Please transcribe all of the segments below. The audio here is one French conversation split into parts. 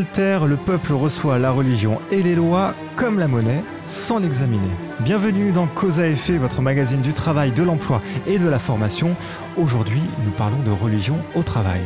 Le peuple reçoit la religion et les lois comme la monnaie, sans l'examiner. Bienvenue dans Cause à effet, votre magazine du travail, de l'emploi et de la formation. Aujourd'hui, nous parlons de religion au travail.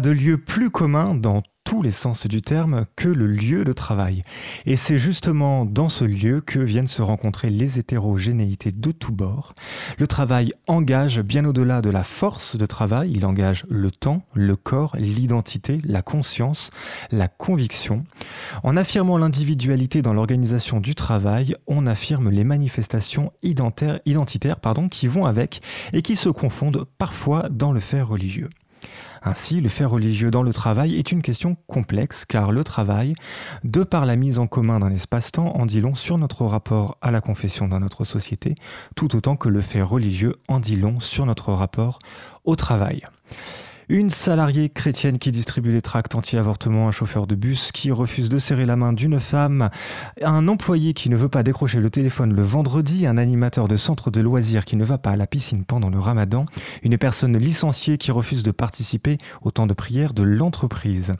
De lieu plus commun dans tous les sens du terme que le lieu de travail. Et c'est justement dans ce lieu que viennent se rencontrer les hétérogénéités de tous bords. Le travail engage bien au-delà de la force de travail, il engage le temps, le corps, l'identité, la conscience, la conviction. En affirmant l'individualité dans l'organisation du travail, on affirme les manifestations identitaires, qui vont avec et qui se confondent parfois dans le fait religieux. Ainsi, le fait religieux dans le travail est une question complexe car le travail, de par la mise en commun d'un espace-temps, en dit long sur notre rapport à la confession dans notre société, tout autant que le fait religieux en dit long sur notre rapport au travail. Une salariée chrétienne qui distribue des tracts anti-avortement, un chauffeur de bus qui refuse de serrer la main d'une femme, un employé qui ne veut pas décrocher le téléphone le vendredi, un animateur de centre de loisirs qui ne va pas à la piscine pendant le ramadan, une personne licenciée qui refuse de participer au temps de prière de l'entreprise.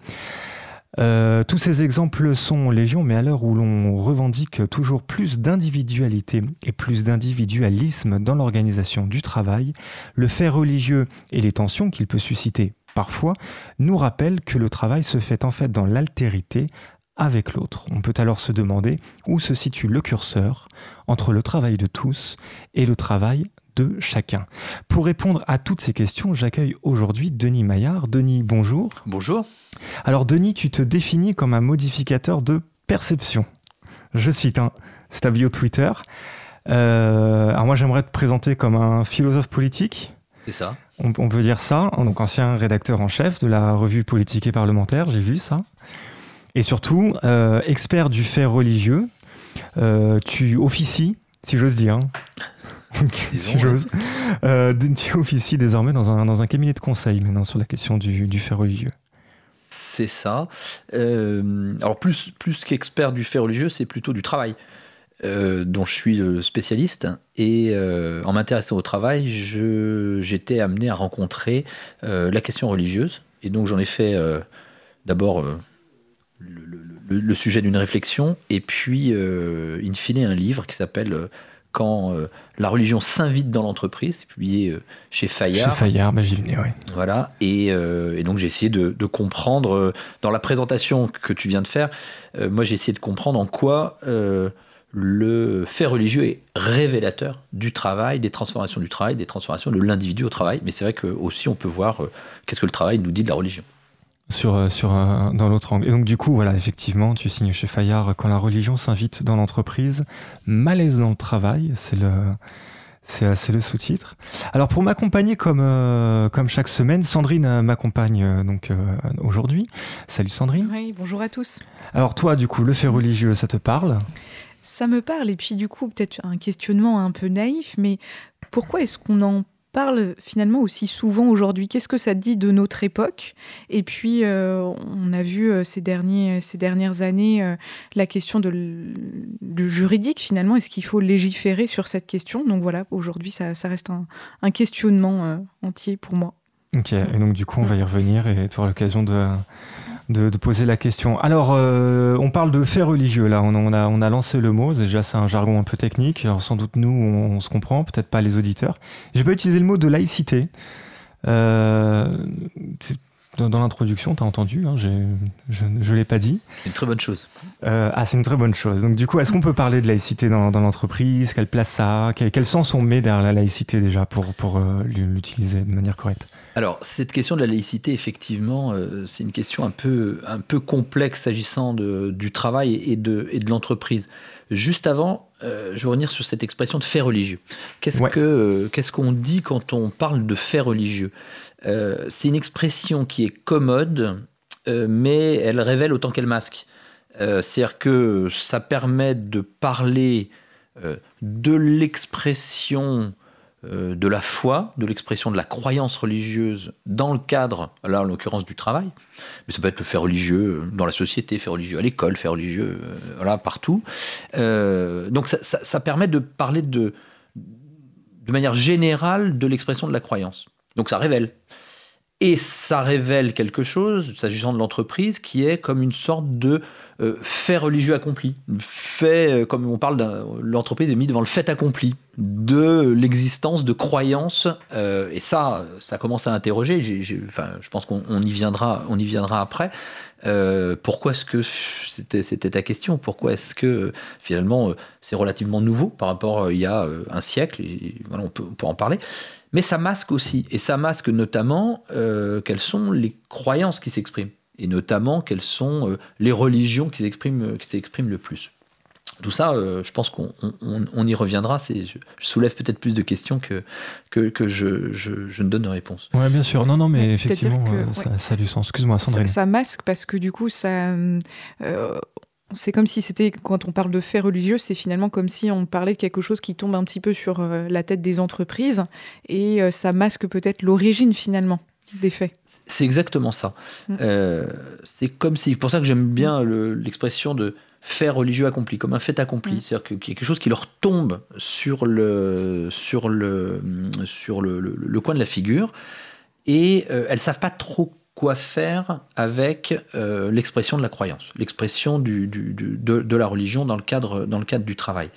Euh, tous ces exemples sont légion, mais à l'heure où l'on revendique toujours plus d'individualité et plus d'individualisme dans l'organisation du travail, le fait religieux et les tensions qu'il peut susciter parfois nous rappellent que le travail se fait en fait dans l'altérité avec l'autre. On peut alors se demander où se situe le curseur entre le travail de tous et le travail de chacun. Pour répondre à toutes ces questions, j'accueille aujourd'hui Denis Maillard. Denis, bonjour. Bonjour. Alors Denis, tu te définis comme un modificateur de perception. Je cite, hein, c'est ta bio Twitter. Euh, alors moi j'aimerais te présenter comme un philosophe politique. C'est ça. On, peut dire ça, donc ancien rédacteur en chef de la revue politique et parlementaire, j'ai vu ça. Et surtout, euh, expert du fait religieux, euh, tu officies, si j'ose dire, si j'ose. Euh, tu officies désormais dans un, dans un cabinet de conseil maintenant sur la question du, du fait religieux. C'est ça. Euh, alors plus, plus qu'expert du fait religieux, c'est plutôt du travail. Euh, dont je suis le spécialiste. Et en m'intéressant au travail, j'étais amené à rencontrer la question religieuse. Et donc j'en ai fait d'abord le, le, le, sujet d'une réflexion, et puis in fine un livre qui s'appelle quand euh, la religion s'invite dans l'entreprise, publié euh, chez Fayard. Chez Fayard, bah, j'y venais, oui. Voilà, et, euh, et donc j'ai essayé de, de, comprendre, dans la présentation que tu viens de faire, moi j'ai essayé de comprendre en quoi le fait religieux est révélateur du travail, des transformations du travail, des transformations de l'individu au travail, mais c'est vrai que aussi on peut voir qu'est-ce que le travail nous dit de la religion sur, euh, sur dans l'autre angle. Et donc du coup, voilà, effectivement, tu signes chez Fayard quand la religion s'invite dans l'entreprise, malaise dans le travail, c'est le c'est le sous-titre. Alors pour m'accompagner comme euh, comme chaque semaine, Sandrine euh, m'accompagne donc aujourd'hui. Salut Sandrine. Oui, bonjour à tous. Alors toi, du coup, le fait religieux, ça te parle? Ça me parle et puis du coup peut-être un questionnement un peu naïf, mais pourquoi est-ce qu'on en parle finalement aussi souvent aujourd'hui Qu'est-ce que ça dit de notre époque? Et puis, euh, on a vu euh, ces, derniers, ces dernières années euh, la question de, juridique finalement. Est-ce qu'il faut légiférer sur cette question? Donc voilà, aujourd'hui, ça, reste un, questionnement entier pour moi. Ok, et donc du coup, on va y revenir et tu auras l'occasion de, de, poser la question. Alors, euh, on parle de faits religieux, là, on, a, on a lancé le mot, déjà c'est un jargon un peu technique, alors sans doute nous, on, se comprend, peut-être pas les auditeurs. J'ai pas utilisé le mot de laïcité. Euh, dans, l'introduction, tu as entendu, hein, je ne l'ai pas dit. C'est une très bonne chose. Euh, ah, c'est une très bonne chose. Donc du coup, est-ce qu'on peut parler de laïcité dans, l'entreprise? Quelle place ça a? Quel, sens on met derrière la laïcité déjà pour, pour l'utiliser de manière correcte? Alors, cette question de la laïcité, effectivement, euh, c'est une question un peu, un peu complexe s'agissant du travail et de, et de l'entreprise. Juste avant, euh, je vais revenir sur cette expression de fait religieux. Qu'est-ce que euh, qu'est-ce qu'on dit quand on parle de fait religieux? C'est une expression qui est commode, mais elle révèle autant qu'elle masque. C'est-à-dire que ça permet de parler de l'expression de la foi, de l'expression de la croyance religieuse dans le cadre, là en l'occurrence du travail, mais ça peut être le fait religieux dans la société, fait religieux à l'école, fait religieux euh, voilà, partout. Euh, donc ça, ça, permet de parler de, de manière générale de l'expression de la croyance. Donc ça révèle. Et ça révèle quelque chose, s'agissant de l'entreprise, qui est comme une sorte de euh, fait religieux accompli. Fait, euh, comme on parle l'entreprise est mise devant le fait accompli de l'existence de croyances. Euh, et ça, ça commence à interroger. enfin, je pense qu'on y viendra, on y viendra après. pourquoi est-ce que c'était ta question? Pourquoi est-ce que finalement c'est relativement nouveau par rapport à il y a un siècle? Et on peut, en parler. Mais ça masque aussi, et ça masque notamment quelles sont les croyances qui s'expriment, et notamment quelles sont euh, les religions qui s'expriment, qui s'expriment le plus. Tout ça, euh, je pense qu'on y reviendra. Je, je soulève peut-être plus de questions que, que, que je, je, ne donne de réponse. Oui, bien sûr. Non, non, mais effectivement, ça, a du sens. Excuse-moi, Sandrine. Ça, ça, masque parce que du coup, ça, c'est comme si c'était, quand on parle de faits religieux, c'est finalement comme si on parlait de quelque chose qui tombe un petit peu sur euh, la tête des entreprises et euh, ça masque peut-être l'origine finalement des faits. C'est exactement ça. Mm. Euh, c'est comme si, pour ça que j'aime bien l'expression de fait religieux accompli, comme un fait accompli. Mm. C'est-à-dire qu'il y a quelque chose qui leur tombe sur le, sur le, sur le, coin de la figure et elles ne savent pas trop quoi faire avec euh, l'expression de la croyance, l'expression du, de, la religion dans le cadre, dans le cadre du travail.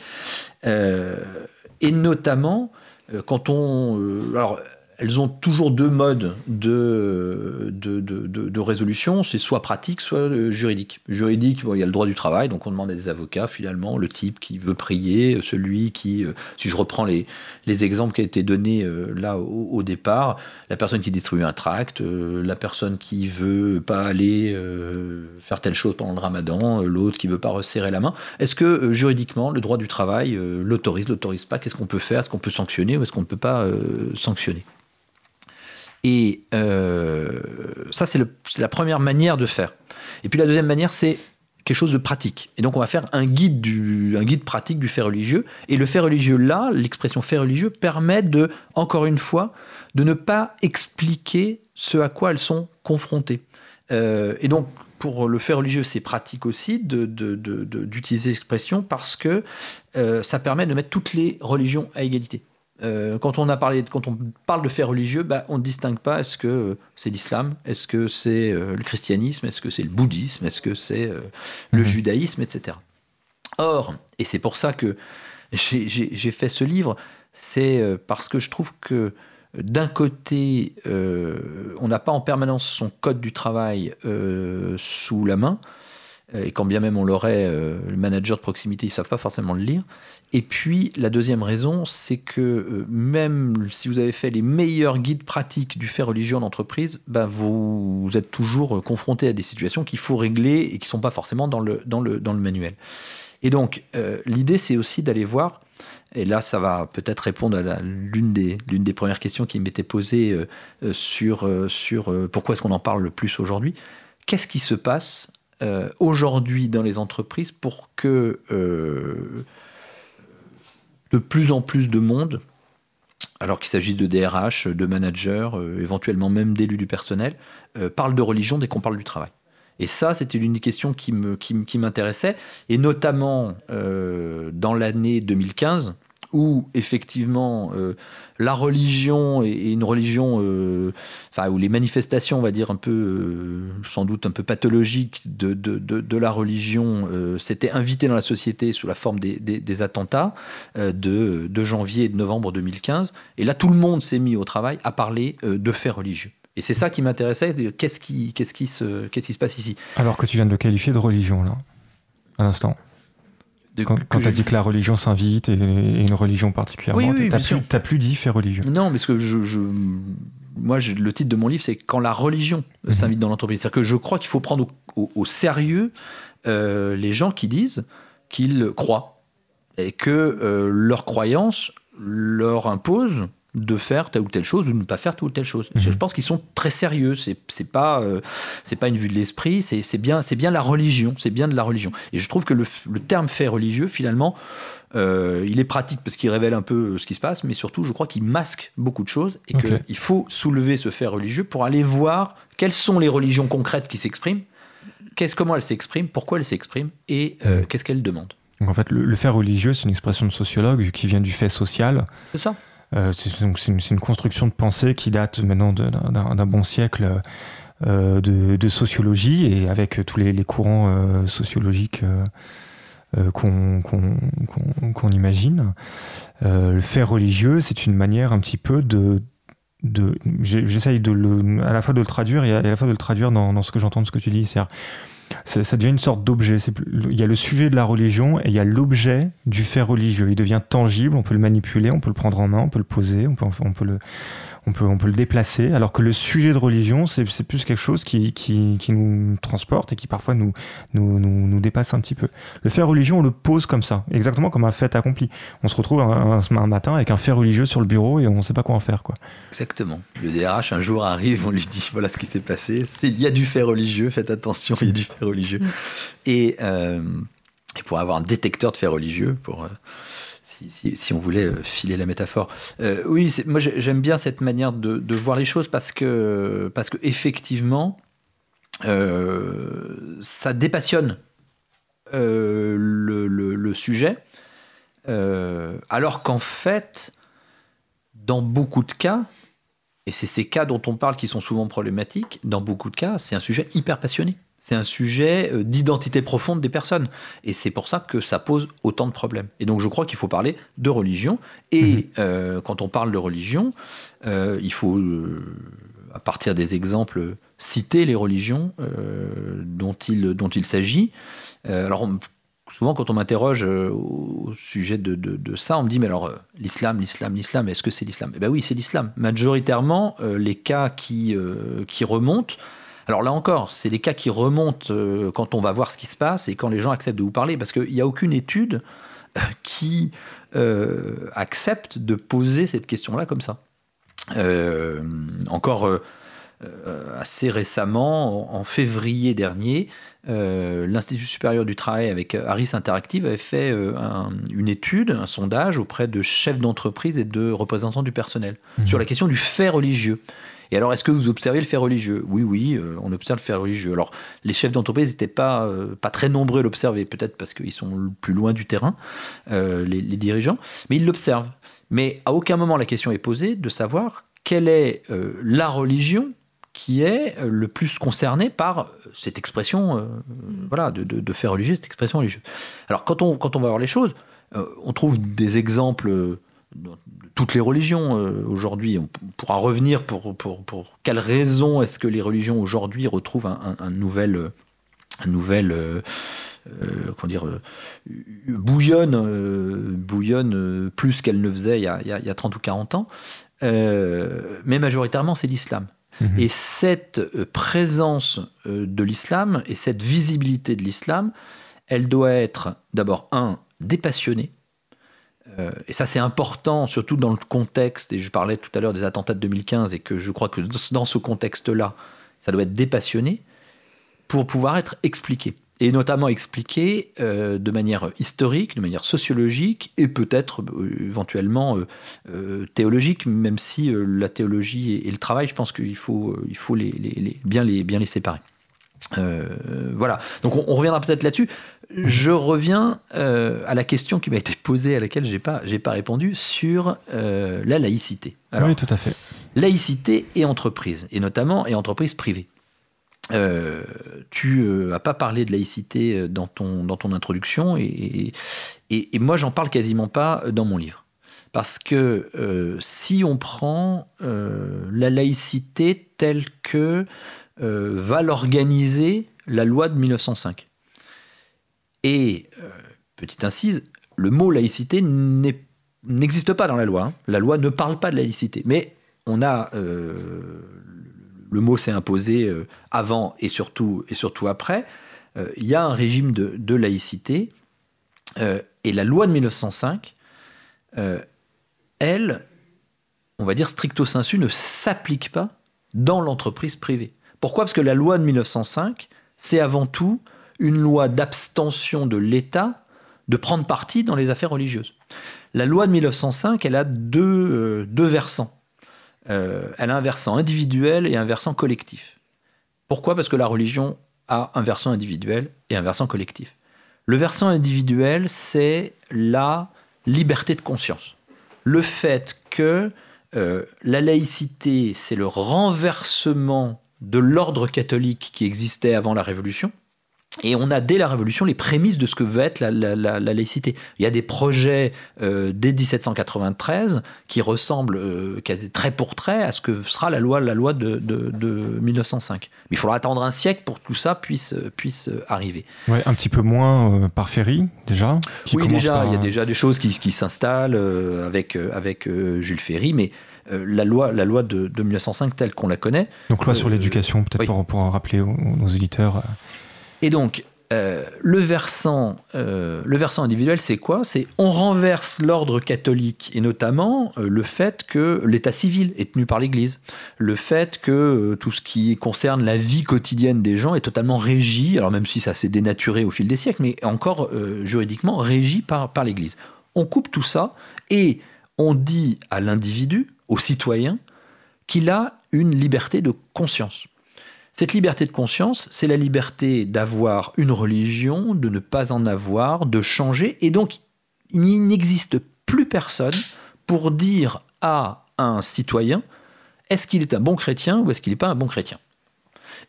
Euh, et notamment, euh, quand on... alors, elles ont toujours deux modes de, de, résolution, c'est soit pratique, soit euh, juridique. Juridique, il y a le droit du travail, donc on demande à des avocats finalement, le type qui veut prier, celui qui, euh, si je reprends les, les exemples qui ont été donnés euh, là au, départ, la personne qui distribue un tract, la personne qui veut pas aller faire telle chose pendant le ramadan, l'autre qui veut pas resserrer la main. Est-ce que juridiquement, le droit du travail l'autorise, l'autorise pas? Qu'est-ce qu'on peut faire? Est-ce qu'on peut sanctionner ou est-ce qu'on ne peut pas sanctionner? Et euh, ça, c'est la première manière de faire. Et puis la deuxième manière, c'est quelque chose de pratique. Et donc on va faire un guide, pratique du fait religieux. Et le fait religieux là, l'expression fait religieux, permet de, encore une fois, de ne pas expliquer ce à quoi elles sont confrontées. Euh, et donc pour le fait religieux, c'est pratique aussi d'utiliser l'expression parce que euh, ça permet de mettre toutes les religions à égalité. Euh, quand on a parlé, quand on parle de faits religieux, bah, on ne distingue pas. Est-ce que c'est l'islam Est-ce que c'est euh, le christianisme Est-ce que c'est le bouddhisme Est-ce que c'est euh, le mhm. judaïsme, etc. Or, et c'est pour ça que j'ai fait ce livre, c'est parce que je trouve que d'un côté, on n'a pas en permanence son code du travail sous la main, et quand bien même on l'aurait, le manager de proximité, ils ne savent pas forcément le lire. Et puis la deuxième raison, c'est que euh, même si vous avez fait les meilleurs guides pratiques du fait religieux en entreprise, ben vous, êtes toujours confronté à des situations qu'il faut régler et qui ne sont pas forcément dans le, dans le, dans le manuel. Et donc euh, l'idée, c'est aussi d'aller voir, et là ça va peut-être répondre à l'une des, des premières questions qui m'était posée euh, sur, sur pourquoi est-ce qu'on en parle le plus aujourd'hui, qu'est-ce qui se passe aujourd'hui dans les entreprises pour que de plus en plus de monde, alors qu'il s'agisse de DRH, de managers, euh, éventuellement même d'élus du personnel, euh, parle de religion dès qu'on parle du travail. Et ça, c'était l'une des questions qui m'intéressait, et notamment euh, dans l'année 2015, où effectivement euh, la religion est une religion, euh, où les manifestations, on va dire un peu, euh, sans doute un peu pathologiques de, de, de, la religion, s'étaient invitées dans la société sous la forme des, des, attentats de, de, janvier et de novembre 2015. Et là, tout le monde s'est mis au travail à parler de faits religieux. Et c'est ça qui m'intéressait, qu'est-ce qui, qui, se, qu'est-ce qui se passe ici Alors que tu viens de le qualifier de religion, là, à l'instant quand, tu as dit que la religion s'invite et, une religion particulièrement, tu n'as plus, dit fait religieux. Non, mais ce que je, moi, le titre de mon livre, c'est Quand la religion mhm. s'invite dans l'entreprise. C'est-à-dire que je crois qu'il faut prendre au, sérieux euh, les gens qui disent qu'ils croient et que euh, leur croyance leur impose de faire telle ou telle chose ou de ne pas faire telle ou telle chose. Mhm. Je pense qu'ils sont très sérieux. C'est pas euh, c'est pas une vue de l'esprit. C'est c'est bien c'est bien la religion. C'est bien de la religion. Et je trouve que le, le terme fait religieux finalement euh, il est pratique parce qu'il révèle un peu ce qui se passe, mais surtout, je crois qu'il masque beaucoup de choses et qu'il faut soulever ce fait religieux pour aller voir quelles sont les religions concrètes qui s'expriment, qu'est-ce, comment elles s'expriment, pourquoi elles s'expriment et euh, qu'est-ce qu'elles demandent. Donc en fait, le, le fait religieux, c'est une expression de sociologue qui vient du fait social. C'est ça. Euh, c'est une, construction de pensée qui date maintenant d'un bon siècle euh, de, sociologie et avec tous les, courants euh, sociologiques qu'on imagine. Le fait religieux, c'est une manière un petit peu de j'essaye à la fois de le traduire et à, la fois de le traduire dans, dans ce que j'entends de ce que tu dis c'est ça, devient une sorte d'objet. Il y a le sujet de la religion et il y a l'objet du fait religieux. Il devient tangible, on peut le manipuler, on peut le prendre en main, on peut le poser, on peut, on peut, le, on peut, on peut le déplacer. Alors que le sujet de religion, c'est c'est plus quelque chose qui, qui, qui nous transporte et qui parfois nous, nous, nous, nous dépasse un petit peu. Le fait religieux, on le pose comme ça, exactement comme un fait accompli. On se retrouve un, un- un matin avec un fait religieux sur le bureau et on ne sait pas quoi en faire. Quoi. Exactement. Le DRH un jour arrive, on lui dit voilà ce qui s'est passé. C'est- Il y a du fait religieux, faites attention, il y a du fait religieux. Mm. Et, euh, et pour avoir un détecteur de fait religieux, pour euh, si, on voulait euh, filer la métaphore. Euh, oui, moi j'ai- j'aime bien cette manière de, voir les choses parce que parce que effectivement, euh, ça dépassionne le, le- sujet, alors qu'en fait, dans beaucoup de cas, et c'est ces cas dont on parle qui sont souvent problématiques, dans beaucoup de cas, c'est un sujet hyper passionné. C'est un sujet euh, d'identité profonde des personnes. Et c'est pour ça que ça pose autant de problèmes. Et donc je crois qu'il faut parler de religion. Et euh, quand on parle de religion, euh, il faut, euh, à partir des exemples, citer les religions dont il, dont il s'agit. Alors on- souvent quand on m'interroge au sujet de, de- de ça, on me dit mais alors l'islam, l'islam, l'islam, est-ce que c'est l'islam? Eh bien oui, c'est l'islam. Majoritairement, les cas qui, qui remontent, alors là encore, c'est les cas qui remontent euh, quand on va voir ce qui se passe et quand les gens acceptent de vous parler, parce qu'il n'y a aucune étude euh, qui euh, accepte de poser cette question-là comme ça. Euh, encore euh, assez récemment, en, en février dernier, l'Institut supérieur du travail avec Harris Interactive avait fait un- une étude, un sondage auprès de chefs d'entreprise et de représentants du personnel Mhm. sur la question du fait religieux. Alors, est-ce que vous observez le fait religieux? Oui, oui, euh, on observe le fait religieux. Alors, les chefs d'entreprise n'étaient pas, euh, très nombreux à l'observer, peut-être parce qu'ils sont plus loin du terrain, euh, les, dirigeants, mais ils l'observent. Mais à aucun moment la question est posée de savoir quelle est la religion qui est le plus concernée par cette expression voilà, de, de, fait religieux, cette expression religieuse. Alors, quand on, quand on va voir les choses, on trouve des exemples toutes les religions euh, aujourd'hui. On pourra revenir pour, pour, pour quelles raisons est-ce que les religions aujourd'hui retrouvent un, un- un nouvel, un nouvel euh, euh, comment dire, bouillonne, bouillonne plus qu'elle ne faisait il y, a, il y a- il y a 30 ou 40 ans. Mais majoritairement, c'est l'islam. Mhm. Et cette présence de l'islam et cette visibilité de l'islam, elle doit être d'abord, un, dépassionnée. Euh, et ça, c'est important, surtout dans le contexte, et je parlais tout à l'heure des attentats de 2015, et que je crois que dans ce contexte-là, ça doit être dépassionné pour pouvoir être expliqué. Et notamment expliqué euh, de manière historique, de manière sociologique, et peut-être euh, éventuellement théologique, même si la théologie et, le travail, je pense qu'il faut, il faut les- les- bien, les, bien les séparer. Euh, voilà, donc on, on reviendra peut-être là-dessus. Je reviens euh, à la question qui m'a été posée, à laquelle j'ai pas, j'ai pas répondu, sur euh, la laïcité. Alors, oui, tout à fait. laïcité et entreprise, et notamment et entreprise privée. Tu n'as pas parlé de laïcité dans ton, dans ton introduction, et, et, et moi j'en parle quasiment pas dans mon livre. Parce que si on prend la laïcité telle que euh, va l'organiser la loi de 1905, et, euh, petite incise, le mot laïcité n'existe pas dans la loi. hein. La loi ne parle pas de laïcité. Mais on a. euh, le mot s'est imposé avant et surtout, après. Il y a un régime de, de laïcité. et la loi de 1905, euh, elle, on va dire stricto sensu, ne s'applique pas dans l'entreprise privée. Pourquoi? Parce que la loi de 1905, c'est avant tout une loi d'abstention de l'État de prendre parti dans les affaires religieuses. La loi de 1905, elle a deux, euh, deux versants. Euh, elle a un versant individuel et un versant collectif. Pourquoi? Parce que la religion a un versant individuel et un versant collectif. Le versant individuel, c'est la liberté de conscience. Le fait que euh, la laïcité, c'est le renversement de l'ordre catholique qui existait avant la Révolution, et on a dès la Révolution les prémices de ce que va être la, laïcité. Il y a des projets euh, dès 1793 qui ressemblent euh, très pour trait à ce que sera la loi, la loi de, 1905. Mais il faudra attendre un siècle pour que tout ça puisse, puisse arriver. Ouais, un petit peu moins euh, par Ferry, déjà Oui, déjà, il y a déjà des choses qui, qui s'installent avec, avec Jules Ferry, mais la loi, la loi de, 1905 telle qu'on la connaît. Donc loi sur l'éducation, peut-être pour, pour, rappeler aux, aux auditeurs. Et donc, euh, le, versant, euh, le versant individuel, c'est quoi? C'est on renverse l'ordre catholique, et notamment euh, le fait que l'état civil est tenu par l'Église, le fait que tout ce qui concerne la vie quotidienne des gens est totalement régi, alors même si ça s'est dénaturé au fil des siècles, mais encore juridiquement régi par, par l'Église. On coupe tout ça et on dit à l'individu, au citoyen, qu'il a une liberté de conscience. Cette liberté de conscience, c'est la liberté d'avoir une religion, de ne pas en avoir, de changer. Et donc, il n'existe plus personne pour dire à un citoyen est-ce qu'il est un bon chrétien ou est-ce qu'il n'est pas un bon chrétien?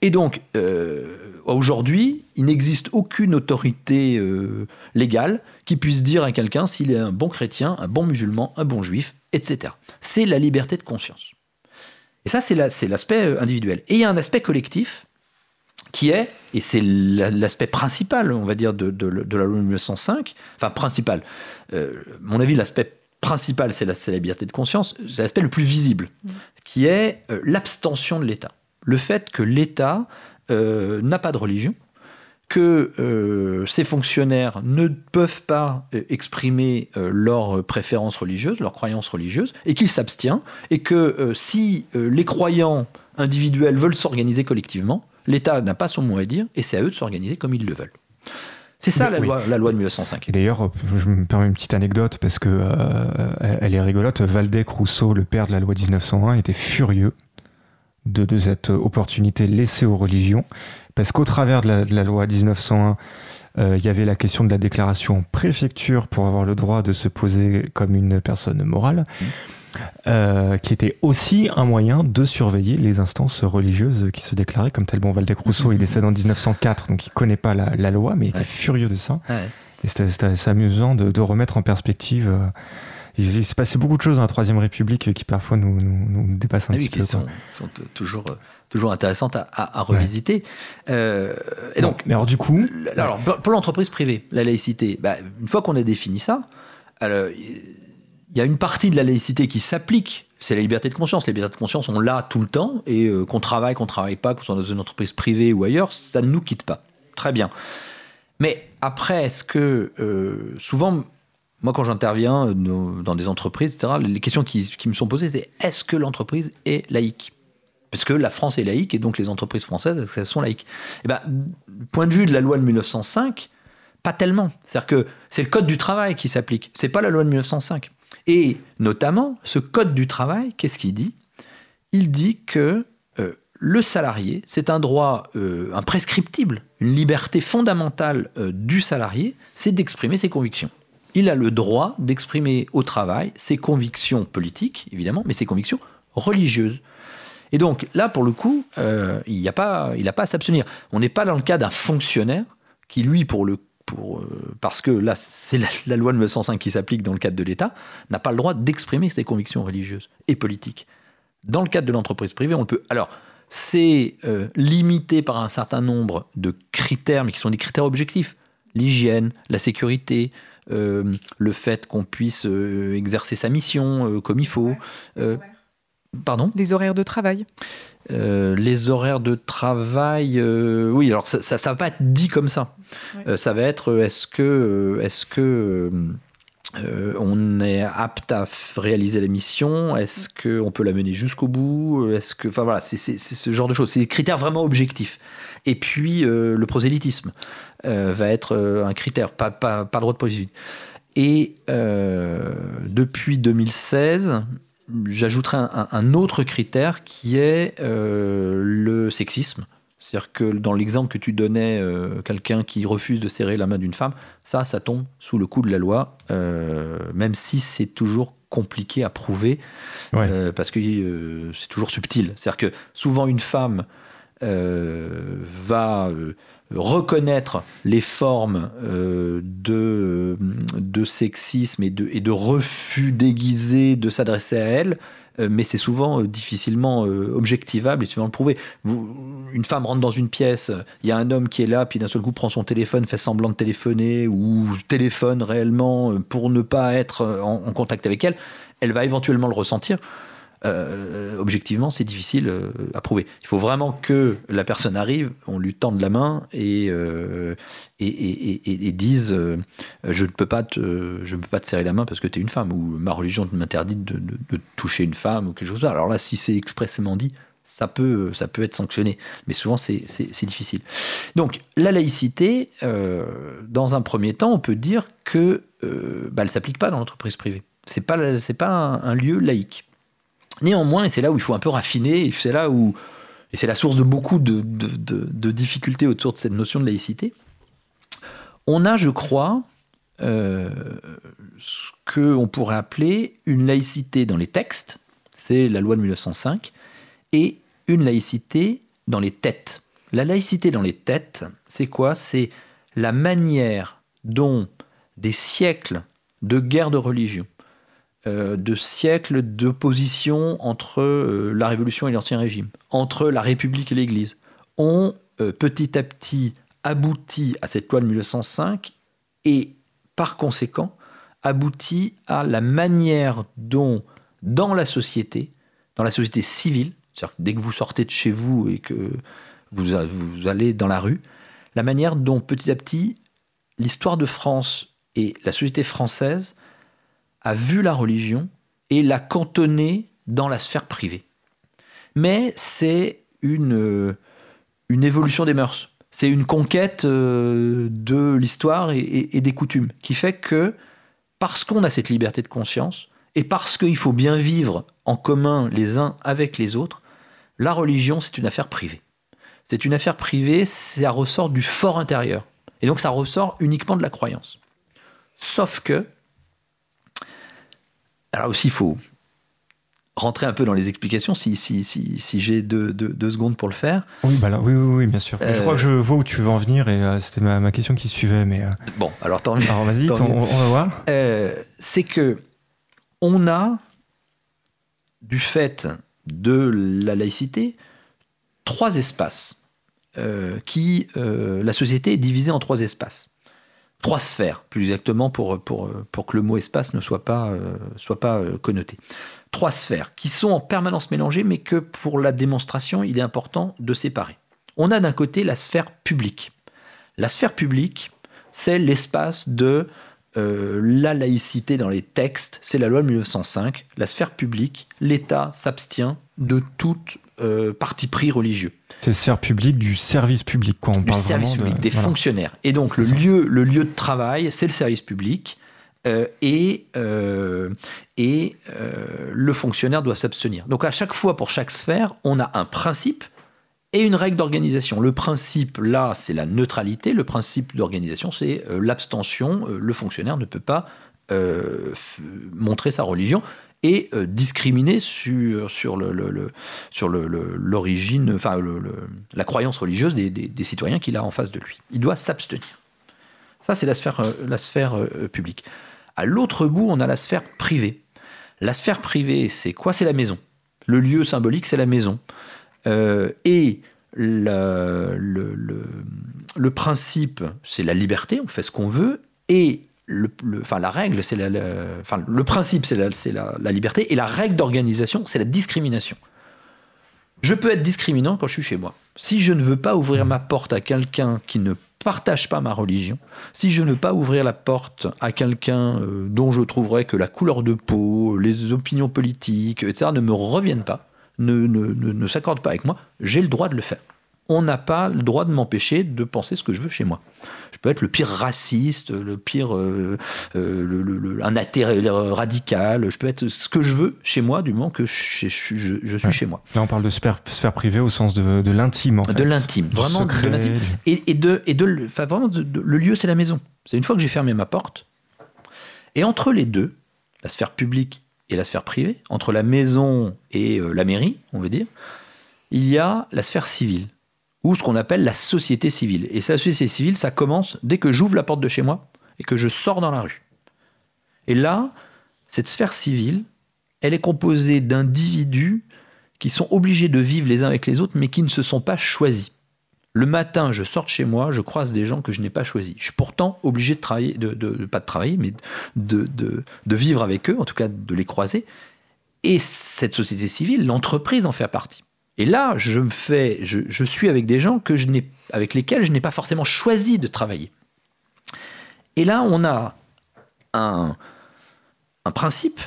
Et donc, euh, aujourd'hui, il n'existe aucune autorité euh, légale qui puisse dire à quelqu'un s'il est un bon chrétien, un bon musulman, un bon juif, etc. C'est la liberté de conscience. Et ça, c'est l'aspect euh, individuel. Et il y a un aspect collectif qui est, et c'est l'aspect principal, on va dire, de, la loi 1905, enfin principal, euh, mon avis, l'aspect principal, c'est la, liberté de conscience, c'est l'aspect le plus visible, mmh. qui est euh, l'abstention de l'État. Le fait que l'État n'a pas de religion, que euh, ces fonctionnaires ne peuvent pas euh, exprimer euh, leurs préférences religieuses, leurs croyances religieuses, et qu'ils s'abstiennent, et que si les croyants individuels veulent s'organiser collectivement, l'État n'a pas son mot à dire, et c'est à eux de s'organiser comme ils le veulent. C'est ça la, loi, la loi de 1905. Et d'ailleurs, je me permets une petite anecdote parce que elle est rigolote. Valdec Rousseau, le père de la loi 1901, était furieux de, de cette opportunité laissée aux religions parce qu'au travers de la, loi 1901, euh, il y avait la question de la déclaration préfecture pour avoir le droit de se poser comme une personne morale, mmh. euh, qui était aussi un moyen de surveiller les instances religieuses qui se déclaraient comme tel. Bon, Valdec Rousseau, il décède en 1904, donc il connaît pas la, loi, mais il était furieux de ça. Et c'était assez amusant de, remettre en perspective. Euh, il, s'est passé beaucoup de choses dans la Troisième République qui parfois nous, nous, dépassent un ah petit peu. Qui sont, sont, toujours toujours intéressante à, revisiter. Euh, et donc, mais alors du coup, alors pour l'entreprise privée, la laïcité, bah, une fois qu'on a défini ça, il y a une partie de la laïcité qui s'applique. C'est la liberté de conscience. La liberté de conscience, on l'a tout le temps, et euh, qu'on travaille, qu'on travaille pas, qu'on soit dans une entreprise privée ou ailleurs, ça ne nous quitte pas. Très bien. Mais après, est-ce que euh, souvent, moi, quand j'interviens dans des entreprises, etc., les questions qui, me sont posées, c'est est-ce que l'entreprise est laïque? Parce que la France est laïque et donc les entreprises françaises elles sont laïques? Eh ben, point de vue de la loi de 1905, pas tellement. C'est-à-dire que c'est le code du travail qui s'applique, c'est pas la loi de 1905. Et notamment, ce code du travail, qu'est-ce qu'il dit? Il dit que euh, le salarié, c'est un droit euh, imprescriptible, une liberté fondamentale euh, du salarié, c'est d'exprimer ses convictions. Il a le droit d'exprimer au travail ses convictions politiques, évidemment, mais ses convictions religieuses. Et donc là, pour le coup, euh, il n'a pas, à s'abstenir. On n'est pas dans le cas d'un fonctionnaire qui, lui, pour le pour, euh, parce que là, c'est la, loi de 1905 qui s'applique dans le cadre de l'État, n'a pas le droit d'exprimer ses convictions religieuses et politiques. Dans le cadre de l'entreprise privée, on peut. Alors, c'est euh, limité par un certain nombre de critères, mais qui sont des critères objectifs. L'hygiène, la sécurité, le fait qu'on puisse exercer sa mission comme il faut. Pardon? Les horaires de travail. Euh, les horaires de travail, euh, oui, alors ça, ça, va pas être dit comme ça. Euh, ça va être, est-ce que, est-ce que euh, on est apte à réaliser la mission Est-ce qu'on peut la mener jusqu'au bout? Est-ce que, enfin voilà, c'est ce genre de choses. C'est des critères vraiment objectifs. Et puis le prosélytisme va être un critère, pas, pas, pas droit de prosélytisme. Et depuis 2016, j'ajouterai un, autre critère qui est le sexisme. C'est-à-dire que dans l'exemple que tu donnais, euh, quelqu'un qui refuse de serrer la main d'une femme, ça, ça tombe sous le coup de la loi, euh, même si c'est toujours compliqué à prouver, euh, parce que c'est toujours subtil. C'est-à-dire que souvent une femme va reconnaître les formes de, de sexisme et de, et de refus déguisé de s'adresser à elle mais c'est souvent euh, difficilement euh, objectivable et souvent le prouver. une femme rentre dans une pièce, il y a un homme qui est là, puis d'un seul coup prend son téléphone, fait semblant de téléphoner ou téléphone réellement pour ne pas être en contact avec elle, elle va éventuellement le ressentir. Euh, objectivement, c'est difficile euh, à prouver. Il faut vraiment que la personne arrive, on lui tende la main et, euh, dise je ne peux pas te, je ne peux pas te serrer la main parce que tu es une femme ou ma religion m'interdit de, toucher une femme ou quelque chose. Alors là, si c'est expressément dit, ça peut, ça peut être sanctionné, mais souvent c'est difficile. Donc la laïcité, dans un premier temps, on peut dire que bah, elle s'applique pas dans l'entreprise privée. C'est pas pas un lieu laïque. Néanmoins, et c'est là où il faut un peu raffiner, et c'est là où, et c'est la source de beaucoup de, difficultés autour de cette notion de laïcité, on a, je crois, euh, ce qu'on pourrait appeler une laïcité dans les textes, c'est la loi de 1905, et une laïcité dans les têtes. La laïcité dans les têtes, c'est quoi? C'est la manière dont des siècles de guerre de religion, de siècles d'opposition entre euh, la Révolution et l'Ancien Régime, entre la République et l'Église, ont euh, petit à petit abouti à cette loi de 1905 et par conséquent abouti à la manière dont dans la société, dans la société civile, c'est-à-dire dès que vous sortez de chez vous et que vous allez dans la rue, la manière dont petit à petit l'histoire de France et la société française a vu la religion et l'a cantonnée dans la sphère privée. Mais c'est une, euh, une évolution des mœurs. C'est une conquête euh, de l'histoire et, des coutumes qui fait que parce qu'on a cette liberté de conscience et parce qu'il faut bien vivre en commun les uns avec les autres, la religion, c'est une affaire privée. C'est une affaire privée, ça ressort du fort intérieur. Et donc ça ressort uniquement de la croyance. Sauf que alors aussi, il faut rentrer un peu dans les explications si, si, si, si j'ai deux, secondes pour le faire. Oui, bah oui, oui, bien sûr. Je crois que je vois où tu veux en venir et euh, c'était ma, question qui suivait. Mais, euh, Bon, alors tant mieux. Alors vas-y, on, va voir. Euh, c'est que on a, du fait de la laïcité, trois espaces qui... la société est divisée en trois espaces trois sphères, plus exactement pour, pour, pour que le mot espace ne soit pas, euh, soit pas euh, connoté. Trois sphères qui sont en permanence mélangées, mais que pour la démonstration, il est important de séparer. On a d'un côté la sphère publique. La sphère publique, c'est l'espace de euh, la laïcité dans les textes, c'est la loi de 1905. La sphère publique, l'État s'abstient de toute parti pris religieux. C'est sphère public du service public, quoi. On du service public, des fonctionnaires. Et donc le lieu, le lieu de travail, c'est le service public. Euh, et, euh, et euh, le fonctionnaire doit s'abstenir. Donc à chaque fois, pour chaque sphère, on a un principe et une règle d'organisation. Le principe, là, c'est la neutralité. Le principe d'organisation, c'est l'abstention. Le fonctionnaire ne peut pas montrer sa religion et euh, discriminer sur, sur, le, sur l'origine, enfin la croyance religieuse des, des, citoyens qu'il a en face de lui. Il doit s'abstenir. Ça, c'est la sphère, euh, la sphère euh, publique. À l'autre bout, on a la sphère privée. La sphère privée, c'est quoi? C'est la maison. Le lieu symbolique, c'est la maison. et le, le, le, principe, c'est la liberté, on fait ce qu'on veut. Et le, enfin, la règle, c'est enfin, le principe, c'est la, la, liberté, et la règle d'organisation, c'est la discrimination. Je peux être discriminant quand je suis chez moi. Si je ne veux pas ouvrir ma porte à quelqu'un qui ne partage pas ma religion, si je ne veux pas ouvrir la porte à quelqu'un euh, dont je trouverais que la couleur de peau, les opinions politiques, etc., ne me reviennent pas, ne, ne, ne s'accordent pas avec moi, j'ai le droit de le faire on n'a pas le droit de m'empêcher de penser ce que je veux chez moi. Je peux être le pire raciste, le pire, euh, euh, le, un athée radical, je peux être ce que je veux chez moi du moment que je, suis chez moi. Là, on parle de sphère, privée au sens de, l'intime, en fait. De l'intime, vraiment de l'intime. Et, de, et de, enfin, vraiment, le lieu, c'est la maison. C'est une fois que j'ai fermé ma porte. Et entre les deux, la sphère publique et la sphère privée, entre la maison et euh, la mairie, on veut dire, il y a la sphère civile ou ce qu'on appelle la société civile. Et cette société civile, ça commence dès que j'ouvre la porte de chez moi et que je sors dans la rue. Et là, cette sphère civile, elle est composée d'individus qui sont obligés de vivre les uns avec les autres, mais qui ne se sont pas choisis. Le matin, je sors de chez moi, je croise des gens que je n'ai pas choisis. Je suis pourtant obligé de travailler, de, pas de travailler, mais de, vivre avec eux, en tout cas de les croiser. Et cette société civile, l'entreprise en fait partie. Et là, je me fais, je, suis avec des gens que je n'ai, avec lesquels je n'ai pas forcément choisi de travailler. Et là, on a un, un principe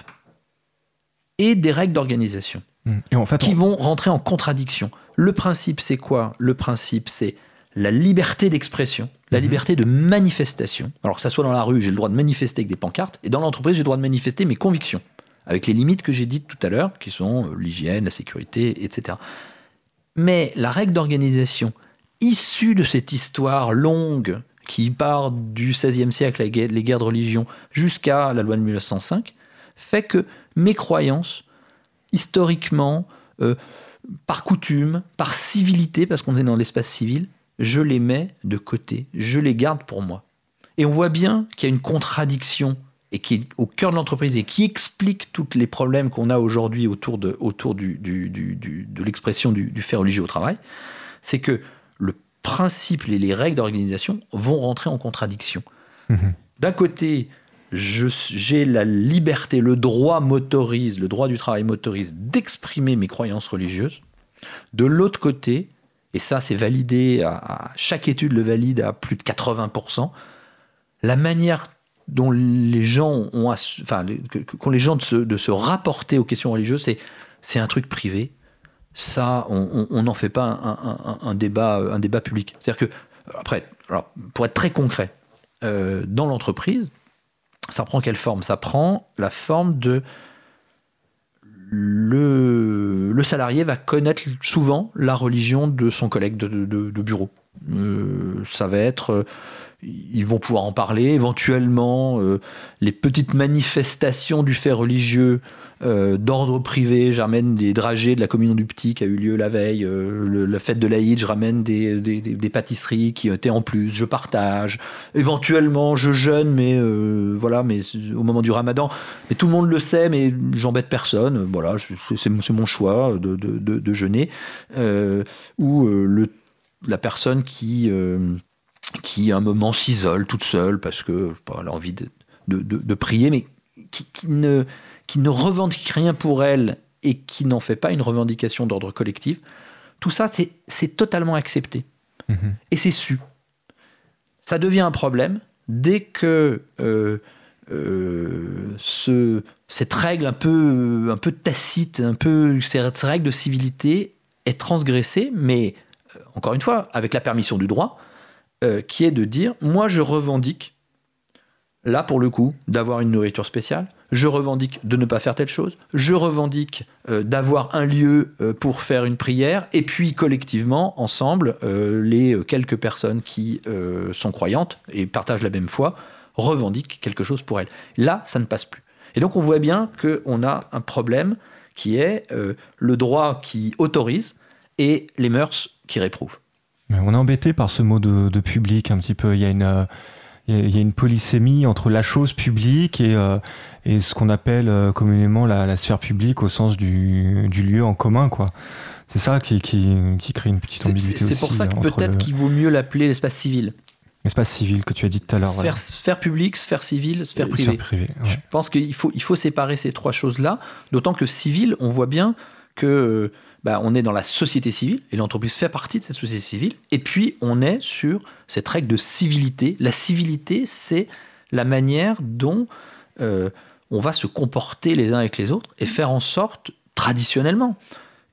et des règles d'organisation mmh. en fait, qui vont rentrer en contradiction. Le principe, c'est quoi? Le principe, c'est la liberté d'expression, la mmh. liberté de manifestation. Alors que ça soit dans la rue, j'ai le droit de manifester avec des pancartes, et dans l'entreprise, j'ai le droit de manifester mes convictions avec les limites que j'ai dites tout à l'heure, qui sont euh, l'hygiène, la sécurité, etc. Mais la règle d'organisation issue de cette histoire longue qui part du XVIe siècle, les guerres de religion, jusqu'à la loi de 1905, fait que mes croyances, historiquement, euh, par coutume, par civilité, parce qu'on est dans l'espace civil, je les mets de côté, je les garde pour moi. Et on voit bien qu'il y a une contradiction et qui est au cœur de l'entreprise et qui explique tous les problèmes qu'on a aujourd'hui autour de, autour du, de l'expression du, fait religieux au travail, c'est que le principe et les règles d'organisation vont rentrer en contradiction. Mhm. D'un côté, j'ai la liberté, le droit motorise, le droit du travail motorise d'exprimer mes croyances religieuses. De l'autre côté, et ça c'est validé, à, chaque étude le valide à plus de 80%, la manière dont les gens ont, enfin, de se, rapporter aux questions religieuses, c'est un truc privé. Ça, on n'en fait pas un, un, débat, public. C'est-à-dire que, après, alors, pour être très concret, euh, dans l'entreprise, ça prend quelle forme? Ça prend la forme de le, salarié va connaître souvent la religion de son collègue de, bureau. Euh, ça va être ils vont pouvoir en parler. Éventuellement, euh, les petites manifestations du fait religieux euh, d'ordre privé, j'amène des dragées de la communion du petit qui a eu lieu la veille, euh, la fête de l'Aïd, je ramène des, pâtisseries qui étaient en plus, je partage. Éventuellement, je jeûne, mais voilà, mais au moment du ramadan. Mais tout le monde le sait, mais j'embête personne. Voilà, c'est mon choix de, jeûner. ou la personne qui qui à un moment s'isole toute seule parce que elle a envie de, de, prier, mais qui, ne, qui ne revendique rien pour elle et qui n'en fait pas une revendication d'ordre collectif, tout ça, c'est totalement accepté. Mhm. Et c'est su. Ça devient un problème dès que euh, euh, ce, cette règle un peu, un peu tacite, un peu, cette règle de civilité est transgressée, mais euh, encore une fois, avec la permission du droit, euh, qui est de dire, moi je revendique, là pour le coup, d'avoir une nourriture spéciale, je revendique de ne pas faire telle chose, je revendique euh, d'avoir un lieu euh, pour faire une prière, et puis collectivement, ensemble, les quelques personnes qui sont croyantes et partagent la même foi, revendiquent quelque chose pour elles. Là, ça ne passe plus. Et donc on voit bien qu'on a un problème qui est le droit qui autorise et les mœurs qui réprouvent. On est embêté par ce mot de, public un petit peu. Il y a une, euh, il y a une polysémie entre la chose publique et, euh, et ce qu'on appelle euh, communément la, sphère publique au sens du, du lieu en commun, quoi. C'est ça qui, qui, qui, crée une petite ambiguïté. C'est pour ça que peut-être qu'il vaut mieux l'appeler l'espace civil. L'espace civil que tu as dit tout à l'heure. Sphère, sphère, publique, sphère civile, sphère privée. Je pense qu'il faut, il faut séparer ces trois choses-là, d'autant que civil, on voit bien que bah, on est dans la société civile, et l'entreprise fait partie de cette société civile, et puis on est sur cette règle de civilité. La civilité, c'est la manière dont euh, on va se comporter les uns avec les autres, et faire en sorte, traditionnellement,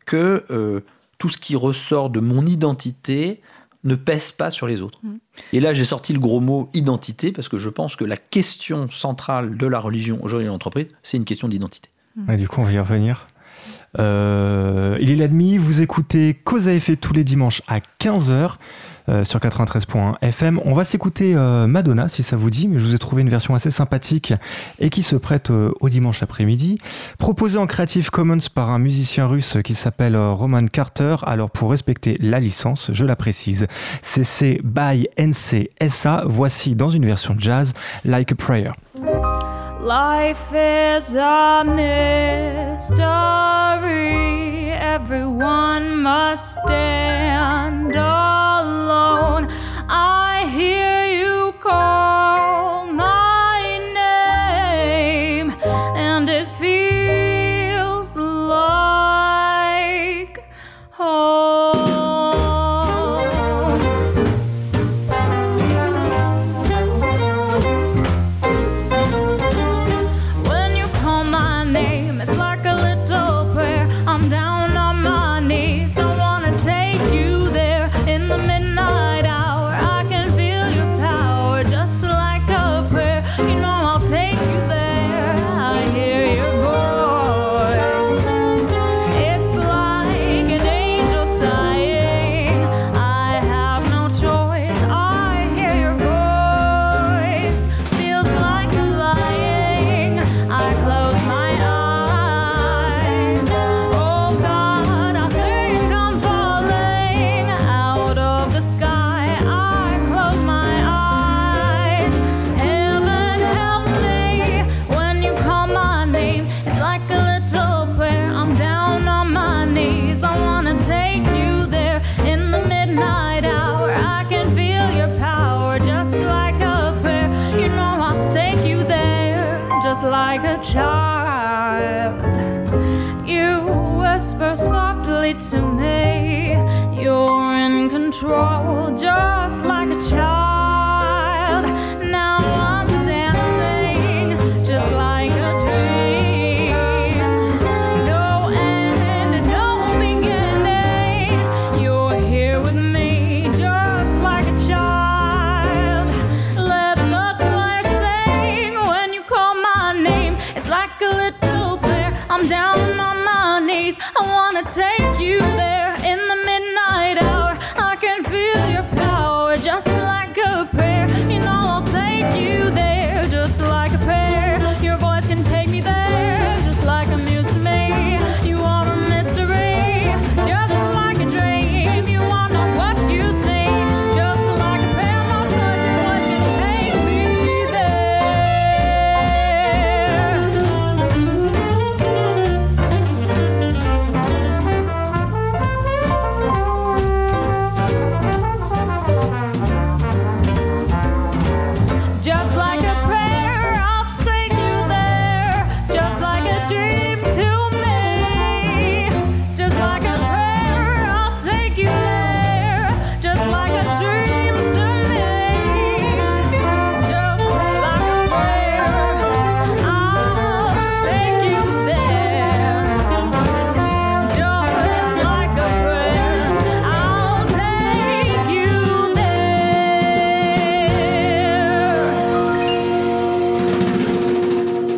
que euh, tout ce qui ressort de mon identité ne pèse pas sur les autres. Mm. Et là, j'ai sorti le gros mot identité, parce que je pense que la question centrale de la religion aujourd'hui dans l'entreprise, c'est une question d'identité. du coup, on va y revenir. Euh, il est l'admis, vous écoutez Cause à effet tous les dimanches à 15h euh, sur 93.1 FM. On va s'écouter euh, Madonna si ça vous dit, mais je vous ai trouvé une version assez sympathique et qui se prête au dimanche après-midi. Proposée en Creative Commons par un musicien russe qui s'appelle Roman Carter. Alors pour respecter la licence, je la précise, c'est by NCSA. Voici dans une version jazz, Like a Prayer. Life is a mystery. Everyone must stand alone. I hear you call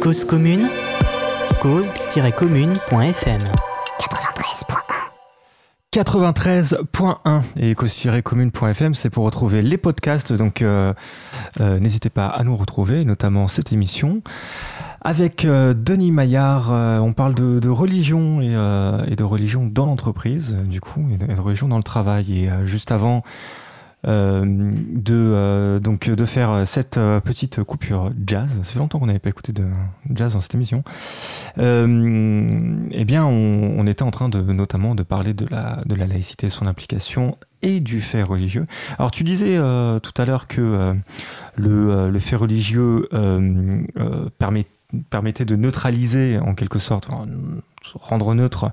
commune, cause-commune.fm. 93.1 93.1 et cause-commune.fm, c'est pour retrouver les podcasts. Donc, euh, euh, n'hésitez pas à nous retrouver, notamment cette émission. Avec euh, Denis Maillard, on parle de, religion et, de religion dans l'entreprise, du coup, et de, religion dans le travail. Et juste avant, de, euh, donc, de faire cette euh, petite coupure jazz. Ça fait longtemps qu'on n'avait pas écouté de jazz dans cette émission. eh bien, on, était en train de, notamment de parler de la, de la laïcité, son implication et du fait religieux. Alors tu disais tout à l'heure que le, le, fait religieux permet, permettait de neutraliser en quelque sorte, rendre neutre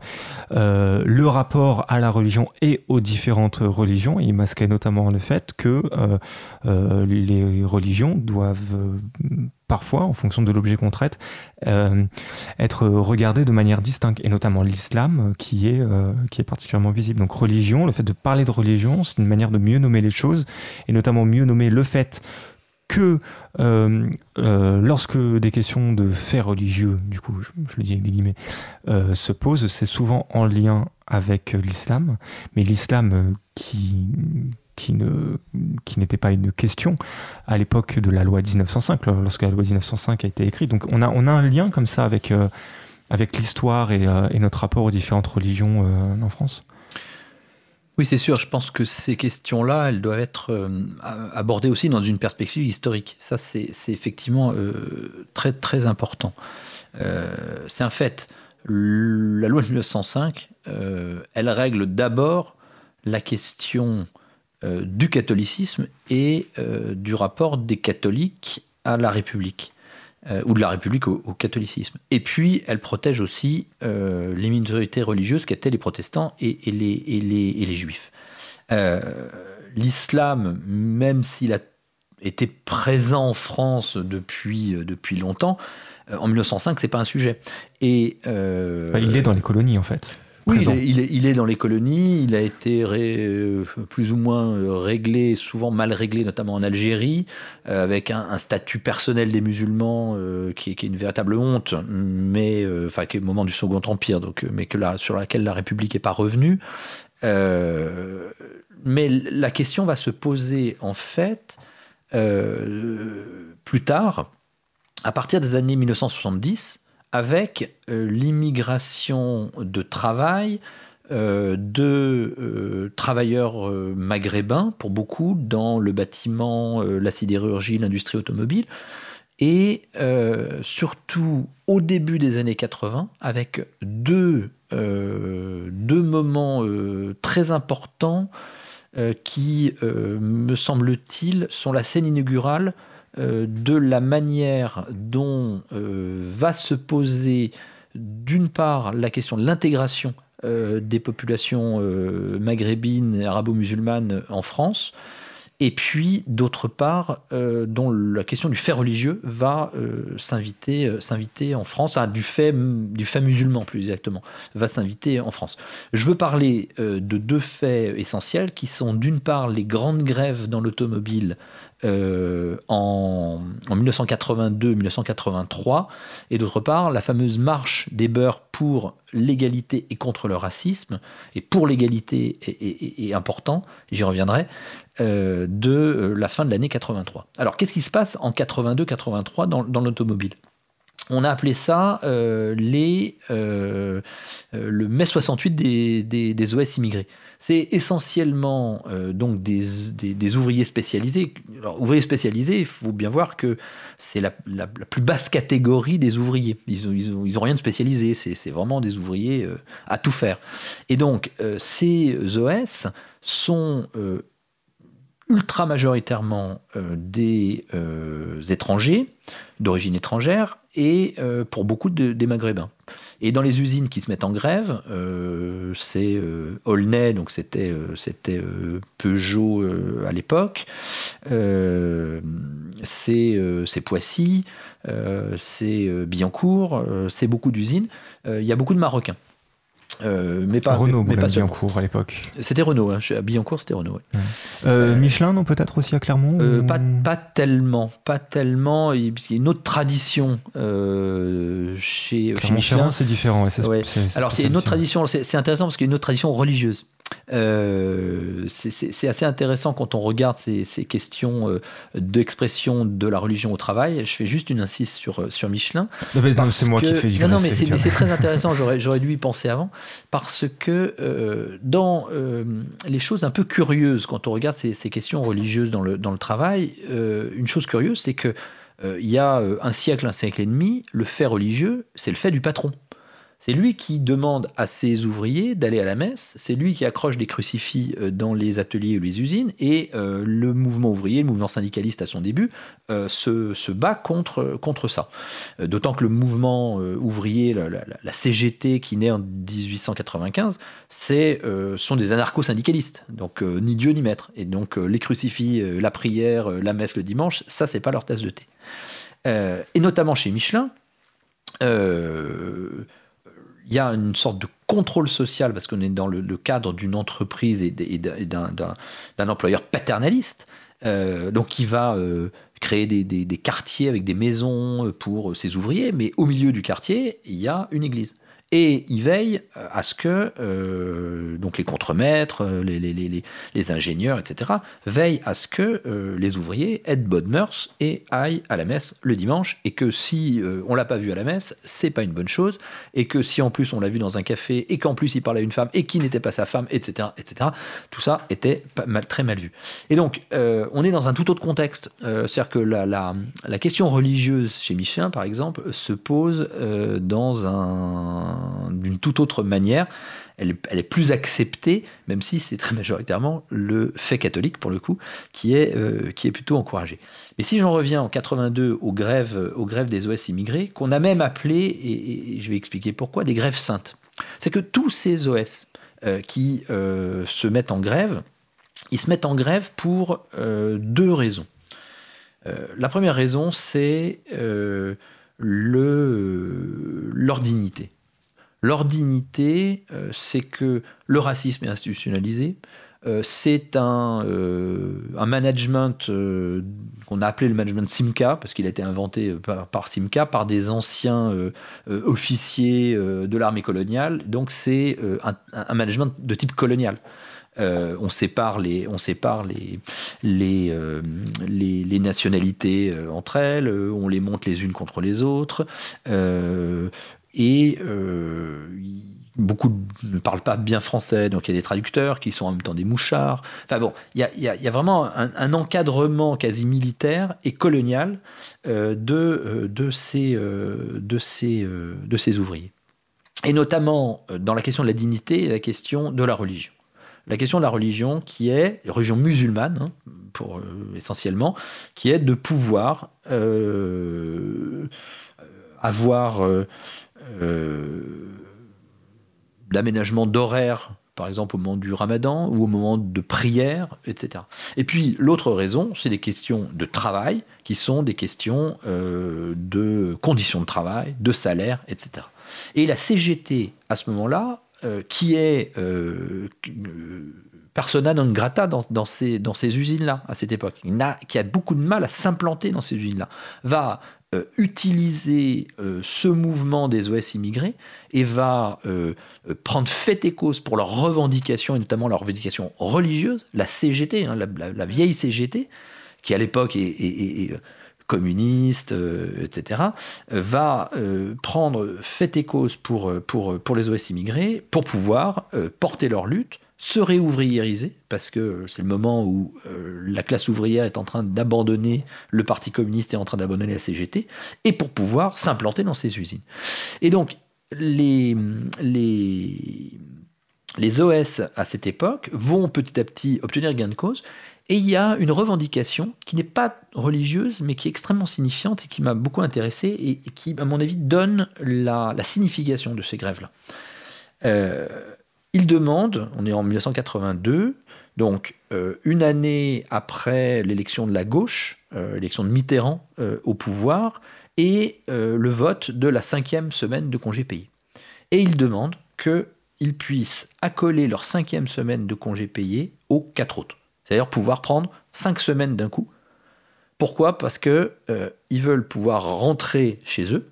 le rapport à la religion et aux différentes religions. il masquait notamment le fait que les religions doivent parfois, en fonction de l'objet qu'on traite, euh, être regardé de manière distincte, et notamment l'islam qui, euh, qui est particulièrement visible. Donc religion, le fait de parler de religion, c'est une manière de mieux nommer les choses, et notamment mieux nommer le fait que euh, lorsque des questions de faits religieux, du coup, je, le dis avec des guillemets, se posent, c'est souvent en lien avec l'islam, mais l'islam qui qui n'était pas une question à l'époque de la loi 1905 lorsque la loi 1905 a été écrite. Donc on a on a un lien comme ça avec euh, avec l'histoire et, euh, notre rapport aux différentes religions euh, en France oui c'est sûr je pense que ces questions là elles doivent être abordées aussi dans une perspective historique. Ça c'est effectivement très très important. C'est un fait. La loi de 1905 elle règle d'abord la question euh, du catholicisme et euh, du rapport des catholiques à la République, euh, ou de la République au, catholicisme. Et puis, elle protège aussi les minorités religieuses qu'étaient les protestants et, les, et, les, et les, juifs. L'islam, même s'il a été présent en France depuis, depuis longtemps, en 1905, c'est pas un sujet. Et bah, il est dans les colonies en fait. Oui, il est, dans les colonies, il a été euh, plus ou moins euh, réglé, souvent mal réglé, notamment en Algérie, euh, avec un, statut personnel des musulmans qui, est, une véritable honte, mais enfin qui est au moment du Second Empire, donc, mais que sur laquelle la République n'est pas revenue. mais la question va se poser en fait plus tard, à partir des années 1970 avec euh, l'immigration de travail euh, de euh, travailleurs maghrébins, pour beaucoup, dans le bâtiment, la sidérurgie, l'industrie automobile, et surtout au début des années 80, avec deux, deux moments très importants qui, me semble-t-il, sont la scène inaugurale de la manière dont euh, va se poser d'une part la question de l'intégration euh, des populations maghrébines arabo-musulmanes en France, et puis d'autre part dont la question du fait religieux va s'inviter en France, du fait du fait musulman plus exactement, va s'inviter en France. Je veux parler de deux faits essentiels qui sont d'une part les grandes grèves dans l'automobile euh, en, 1982-1983, et d'autre part la fameuse marche des beurs pour l'égalité et contre le racisme, et pour l'égalité est, important, j'y reviendrai, euh, de euh, la fin de l'année 83. Alors qu'est-ce qui se passe en 82-83 dans, dans l'automobile? On a appelé ça les, le mai 68 des, OS immigrés. C'est essentiellement euh, donc des, ouvriers spécialisés. Ouvriers spécialisés, il faut bien voir que c'est la, plus basse catégorie des ouvriers. Ils n'ont ils ont, rien de spécialisé, c'est vraiment des ouvriers euh, à tout faire. Et donc, euh, ces OS sont ultra majoritairement des étrangers, d'origine étrangère, et pour beaucoup des Maghrébins. Et dans les usines qui se mettent en grève, euh, c'est euh, Aulnay, donc c'était euh, c'était Peugeot à l'époque, c'est Poissy, c'est Billancourt, c'est beaucoup d'usines. Il y a beaucoup de Marocains. Euh, mais pas Renault, mais, pas Billancourt à l'époque. C'était Renault, hein. à Billancourt c'était Renault. Euh, euh, Michelin, non peut-être aussi à Clermont pas, pas, tellement, pas tellement. Il y a une autre tradition chez, Michelin. c'est différent. Alors c'est une autre tradition, c'est intéressant parce qu'il y a une autre tradition religieuse. Euh, c'est assez intéressant quand on regarde ces, questions euh, d'expression de la religion au travail. Je fais juste une insiste sur, euh, sur Michelin. C'est moi qui te fais Non, non mais c'est très intéressant. J'aurais dû y penser avant. Parce que dans les choses un peu curieuses, quand on regarde ces, ces questions religieuses dans le, dans le travail, une chose curieuse, c'est que il y a un siècle, un siècle et demi, le fait religieux, c'est le fait du patron. C'est lui qui demande à ses ouvriers d'aller à la messe, c'est lui qui accroche des crucifix euh, dans les ateliers ou les usines, et euh, le mouvement ouvrier, le mouvement syndicaliste à son début, euh, se, bat contre, ça. D'autant que le mouvement ouvrier, la, CGT qui naît en 1895, c'est, sont des anarcho-syndicalistes, donc ni Dieu ni maître. Et donc les crucifix, la prière, la messe le dimanche, ça c'est pas leur tasse de thé. et notamment chez Michelin, il y a une sorte de contrôle social parce qu'on est dans le, cadre d'une entreprise et, d'un employeur paternaliste, euh, donc qui va euh, créer des, des, quartiers avec des maisons pour ses ouvriers, mais au milieu du quartier, il y a une église. Et il veille euh, à ce que euh, donc les contremaîtres, euh, les, les, ingénieurs, etc., veillent à ce que les ouvriers aient de bonnes mœurs et aillent à la messe le dimanche. Et que si on l'a pas vu à la messe, c'est pas une bonne chose. Et que si en plus on l'a vu dans un café et qu'en plus il parlait à une femme et qui n'était pas sa femme, etc., etc., tout ça était très mal vu. Et donc on est dans un tout autre contexte. C'est-à-dire que la, question religieuse chez Michelin, par exemple, se pose dans un d'une toute autre manière. Elle, est plus acceptée, même si c'est très majoritairement le fait catholique, pour le coup, qui est, euh, plutôt encouragé. Mais si j'en reviens en 82 aux grèves, des OS immigrés, qu'on a même appelé, et, je vais expliquer pourquoi, des grèves saintes. C'est que tous ces OS euh, qui euh, se mettent en grève, ils se mettent en grève pour deux raisons. la première raison, c'est leur dignité. Leur dignité, euh, c'est que le racisme est institutionnalisé, euh, c'est un, euh, un, management qu'on a appelé le management Simca, parce qu'il a été inventé par, Simca, par des anciens officiers de l'armée coloniale. Donc c'est un, management de type colonial. on sépare les, on sépare les, les, les, nationalités entre elles, on les monte les unes contre les autres. Et euh, beaucoup ne parlent pas bien français, donc il y a des traducteurs qui sont en même temps des mouchards. Enfin bon, il y a, vraiment un, encadrement quasi militaire et colonial euh, de, euh, de, ces, de, ces, de ces ouvriers. Et notamment dans la question de la dignité et la question de la religion. La question de la religion qui est, religion musulmane, hein, pour, essentiellement, qui est de pouvoir avoir d'aménagement d'horaire, par exemple au moment du ramadan ou au moment de prière, etc. Et puis l'autre raison, c'est des questions de travail qui sont des questions euh, de conditions de travail, de salaire, etc. Et la CGT, à ce moment-là, euh, qui est persona non grata dans ces usines-là, à cette époque, qui a beaucoup de mal à s'implanter dans ces usines-là, va euh, utiliser euh, ce mouvement des OS immigrés et va euh, prendre fait et cause pour leurs revendications, et notamment leurs revendications religieuses, la CGT, hein, la, vieille CGT, qui à l'époque est, communiste, etc., va prendre fait et cause pour, pour, pour les OS immigrés pour pouvoir porter leur lutte se réouvriériser, parce que c'est le moment où euh, la classe ouvrière est en train d'abandonner, le Parti communiste est en train d'abandonner la CGT, et pour pouvoir s'implanter dans ces usines. Et donc, les, les, les OS à cette époque vont petit à petit obtenir gain de cause, et il y a une revendication qui n'est pas religieuse, mais qui est extrêmement signifiante et qui m'a beaucoup intéressé, et, qui, à mon avis, donne la, la signification de ces grèves-là. Euh, il demande, on est en 1982, donc euh, une année après l'élection de la gauche, euh, l'élection de Mitterrand euh, au pouvoir, et le vote de la cinquième semaine de congé payé. Et il demande qu'ils puissent accoler leur cinquième semaine de congé payé aux quatre autres. C'est-à-dire pouvoir prendre cinq semaines d'un coup. Pourquoi? Parce qu'ils ils veulent pouvoir rentrer chez eux,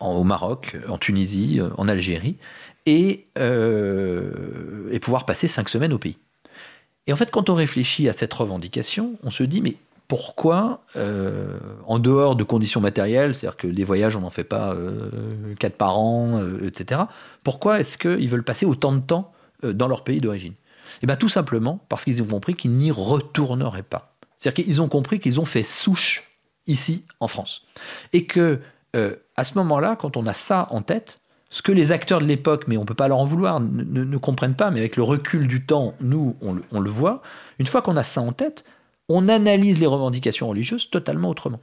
au Maroc, en Tunisie, en Algérie, euh, et, pouvoir passer cinq semaines au pays. Et en fait, quand on réfléchit à cette revendication, on se dit, mais pourquoi, euh, en dehors de conditions matérielles, c'est-à-dire que les voyages, on n'en fait pas euh, quatre par an, etc., pourquoi est-ce qu'ils veulent passer autant de temps dans leur pays d'origine? Eh bien tout simplement parce qu'ils ont compris qu'ils n'y retourneraient pas. C'est-à-dire qu'ils ont compris qu'ils ont fait souche ici, en France. Et que, à ce moment-là, quand on a ça en tête, ce que les acteurs de l'époque, mais on ne peut pas leur en vouloir, ne, comprennent pas, mais avec le recul du temps, nous, on le voit, une fois qu'on a ça en tête, on analyse les revendications religieuses totalement autrement.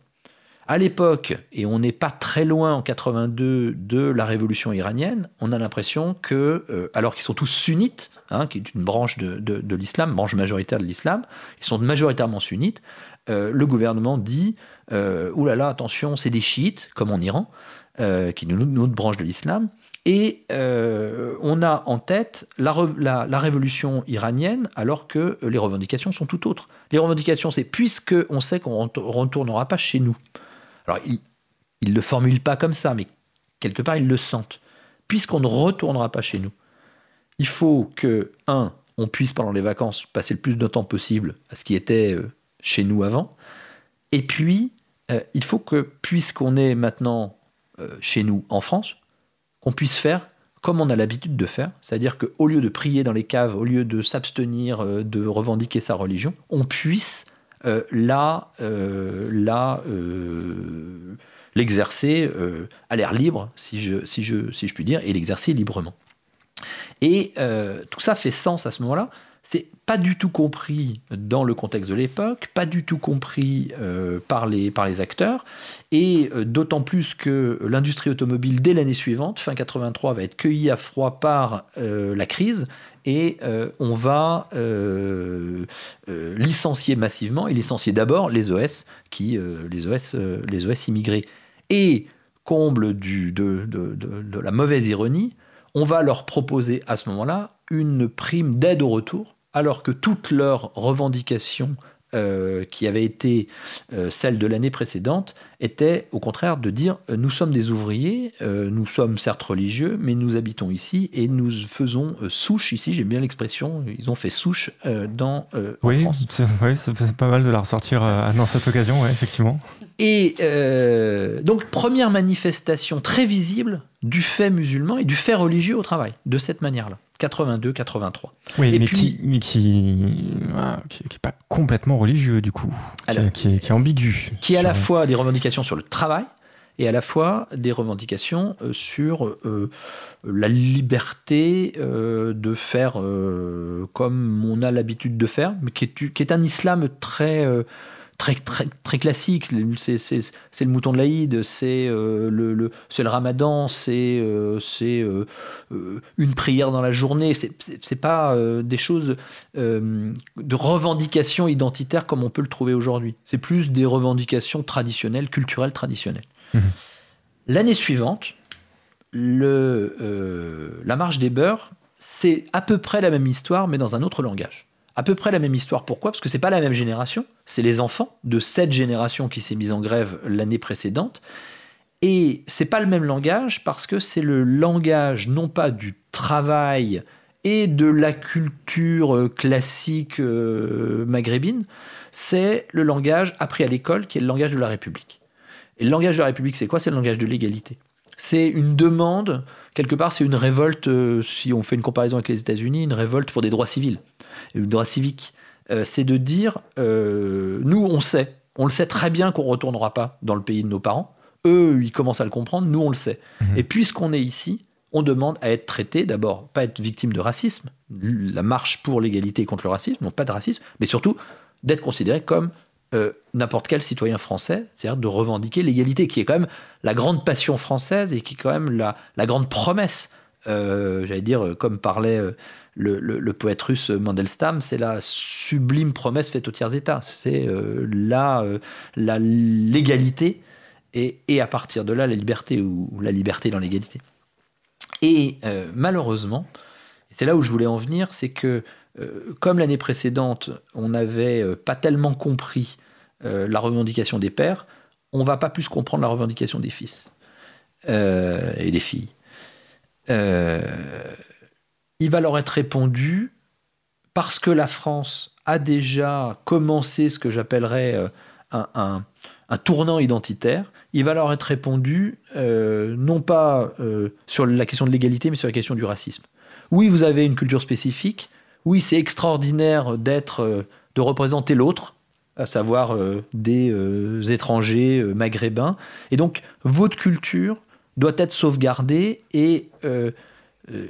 À l'époque, et on n'est pas très loin en 82 de la révolution iranienne, on a l'impression que, euh, alors qu'ils sont tous sunnites, hein, qui est une branche de, l'islam, branche majoritaire de l'islam, ils sont majoritairement sunnites, euh, le gouvernement dit euh, là, attention, c'est des chiites, comme en Iran, qui est une autre branche de l'islam, et on a en tête la, révolution iranienne alors que les revendications sont tout autres. Les revendications, c'est puisque on sait qu'on ne retournera pas chez nous, alors, ils ne le formulent pas comme ça, mais quelque part, ils le sentent. Puisqu'on ne retournera pas chez nous, il faut que, un, on puisse, pendant les vacances, passer le plus de temps possible à ce qui était euh, chez nous avant. Et puis, euh, il faut que, puisqu'on est maintenant euh, chez nous en France, qu'on puisse faire comme on a l'habitude de faire, c'est-à-dire qu'au lieu de prier dans les caves, au lieu de s'abstenir de revendiquer sa religion, on puisse euh, euh, là euh, l'exercer à l'air libre, si je, si, je, si je puis dire, et l'exercer librement. Et tout ça fait sens à ce moment-là. C'est pas du tout compris dans le contexte de l'époque, pas du tout compris par, les, par les acteurs, et d'autant plus que l'industrie automobile, dès l'année suivante, fin 83, va être cueillie à froid par la crise, et euh, on va euh, euh, licencier massivement et licencier d'abord les OS, qui, les, OS, les OS immigrés. Et comble du, de, de, la mauvaise ironie, on va leur proposer à ce moment-là une prime d'aide au retour, alors que toutes leurs revendications euh, qui avait été euh, celle de l'année précédente était au contraire de dire euh, nous sommes des ouvriers, nous sommes certes religieux, mais nous habitons ici et nous faisons souche ici. J'aime bien l'expression, ils ont fait souche dans oui, France. Oui, c'est pas mal de la ressortir dans cette occasion, effectivement. Et donc première manifestation très visible du fait musulman et du fait religieux au travail, de cette manière-là. 82, 83. Oui, mais, qui, mais qui, qui, pas complètement religieux du coup, qui, est, ambigu. Qui a à la fois des revendications sur le travail et à la fois des revendications euh, sur euh, la liberté euh, de faire comme on a l'habitude de faire, mais qui est, qui est un islam très très, très, très classique. C'est le mouton de l'Aïd, c'est euh, le, le, le, ramadan, c'est euh, euh, une prière dans la journée. C'est pas des choses de revendication identitaire comme on peut le trouver aujourd'hui. C'est plus des revendications traditionnelles, culturelles traditionnelles. Mmh. L'année suivante, le, la marche des beurs, c'est à peu près la même histoire, mais dans un autre langage à peu près la même histoire. Pourquoi? Parce que c'est pas la même génération. C'est les enfants de cette génération qui s'est mise en grève l'année précédente. Et c'est pas le même langage parce que c'est le langage non pas du travail et de la culture euh, classique euh, maghrébine, c'est le langage appris à l'école qui est le langage de la République. Et le langage de la République, c'est quoi? C'est le langage de l'égalité. C'est une demande, quelque part, c'est une révolte, euh, si on fait une comparaison avec les États-Unis, une révolte pour des droits civils le droit civique, euh, c'est de dire, euh, nous, on sait, on le sait très bien qu'on ne retournera pas dans le pays de nos parents. Eux, ils commencent à le comprendre, nous, on le sait. Mhm. Et puisqu'on est ici, on demande à être traité, d'abord, pas être victime de racisme, la marche pour l'égalité contre le racisme, non pas de racisme, mais surtout d'être considéré comme euh, n'importe quel citoyen français, c'est-à-dire de revendiquer l'égalité, qui est quand même la grande passion française et qui est quand même la, grande promesse, j'allais dire, comme parlait le, poète russe Mandelstam, c'est la sublime promesse faite aux tiers États. C'est euh, la, euh, l'égalité et, à partir de là la liberté ou, la liberté dans l'égalité. Et euh, malheureusement, c'est là où je voulais en venir, c'est que comme l'année précédente, on n'avait pas tellement compris la revendication des pères, on va pas plus comprendre la revendication des fils et des filles il va leur être répondu parce que la France a déjà commencé ce que j'appellerais euh, un, tournant identitaire, il va leur être répondu euh, non pas euh, sur la question de l'égalité, mais sur la question du racisme. Oui, vous avez une culture spécifique. Oui, c'est extraordinaire d'être, de représenter l'autre, à savoir des étrangers maghrébins. Et donc, votre culture doit être sauvegardé et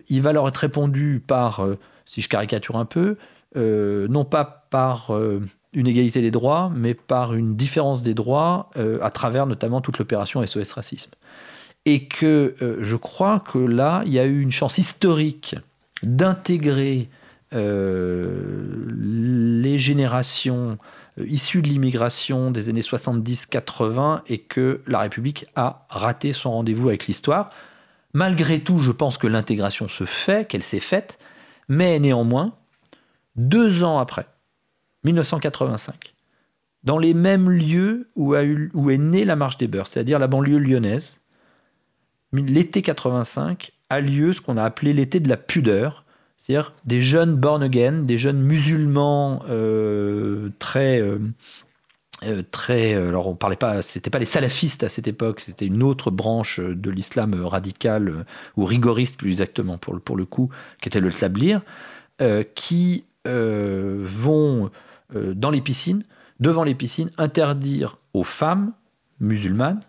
il va leur être répondu par, si je caricature un peu, non pas par une égalité des droits, mais par une différence des droits à travers notamment toute l'opération SOS Racisme. Et que je crois que là, il y a eu une chance historique d'intégrer les générations euh, issu de l'immigration des années 70-80 et que la République a raté son rendez-vous avec l'histoire. Malgré tout, je pense que l'intégration se fait, qu'elle s'est faite, mais néanmoins, deux ans après, 1985, dans les mêmes lieux où, où est née la Marche des Beurs, c'est-à-dire la banlieue lyonnaise, l'été 85 a lieu ce qu'on a appelé l'été de la pudeur, c'est-à-dire des jeunes born again, des jeunes musulmans euh, très. Euh, euh, très, alors on parlait pas, c'était pas les salafistes à cette époque, c'était une autre branche de l'islam radical ou rigoriste plus exactement pour le, pour le coup, qui était le tlablir, qui vont dans les piscines, devant les piscines, interdire aux femmes musulmanes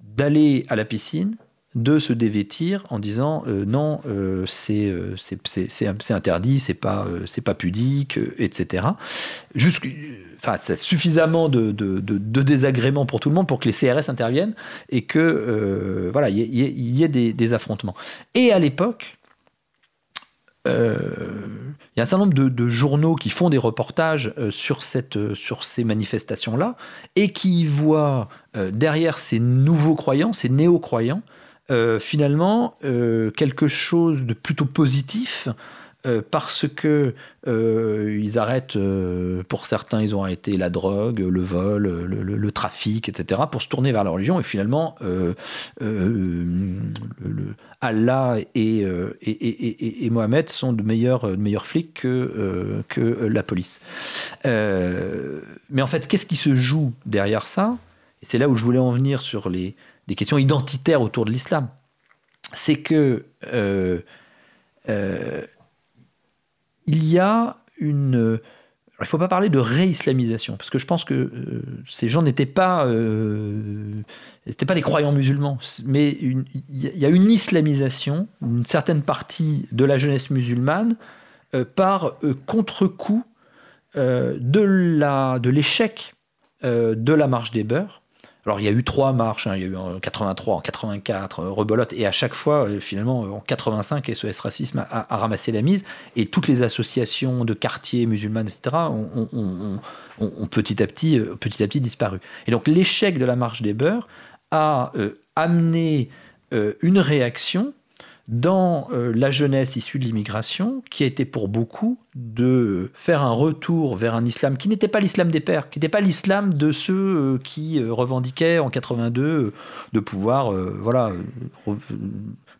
d'aller à la piscine de se dévêtir en disant euh, non, euh, euh, c'est interdit, c'est pas, pas pudique, etc. enfin, c'est suffisamment de, de, désagréments pour tout le monde pour que les CRS interviennent et que voilà, il y, ait des, affrontements. Et à l'époque, il y a un certain nombre de, journaux qui font des reportages sur, cette, sur ces manifestations-là et qui voient derrière ces nouveaux croyants, ces néo-croyants, finalement euh, quelque chose de plutôt positif euh, parce que ils arrêtent, pour certains, ils ont arrêté la drogue, le vol, le, trafic, etc., pour se tourner vers la religion. Et finalement, Allah et, et, Mohamed sont de meilleurs, de meilleurs flics que, que la police. mais en fait, qu'est-ce qui se joue derrière ça? Et c'est là où je voulais en venir sur les, des questions identitaires autour de l'islam. C'est que euh, euh, il y a une. il ne faut pas parler de réislamisation, parce que je pense que euh, ces gens n'étaient pas, pas des croyants musulmans, mais il y a une islamisation, une certaine partie de la jeunesse musulmane, par contre-coup de l'échec de la marche des beurs, alors il y a eu trois marches, hein. il y a eu en 83, en 84, euh, rebelote, et à chaque fois, euh, finalement, en 85, SOS Racisme a, ramassé la mise, et toutes les associations de quartiers musulmanes, etc., ont, petit, à petit, euh, petit à petit disparu. Et donc l'échec de la marche des beurs a amené une réaction dans euh, la jeunesse issue de l'immigration, qui a été pour beaucoup de faire un retour vers un islam qui n'était pas l'islam des pères, qui n'était pas l'islam de ceux euh, qui euh, revendiquaient en 82 de pouvoir voilà,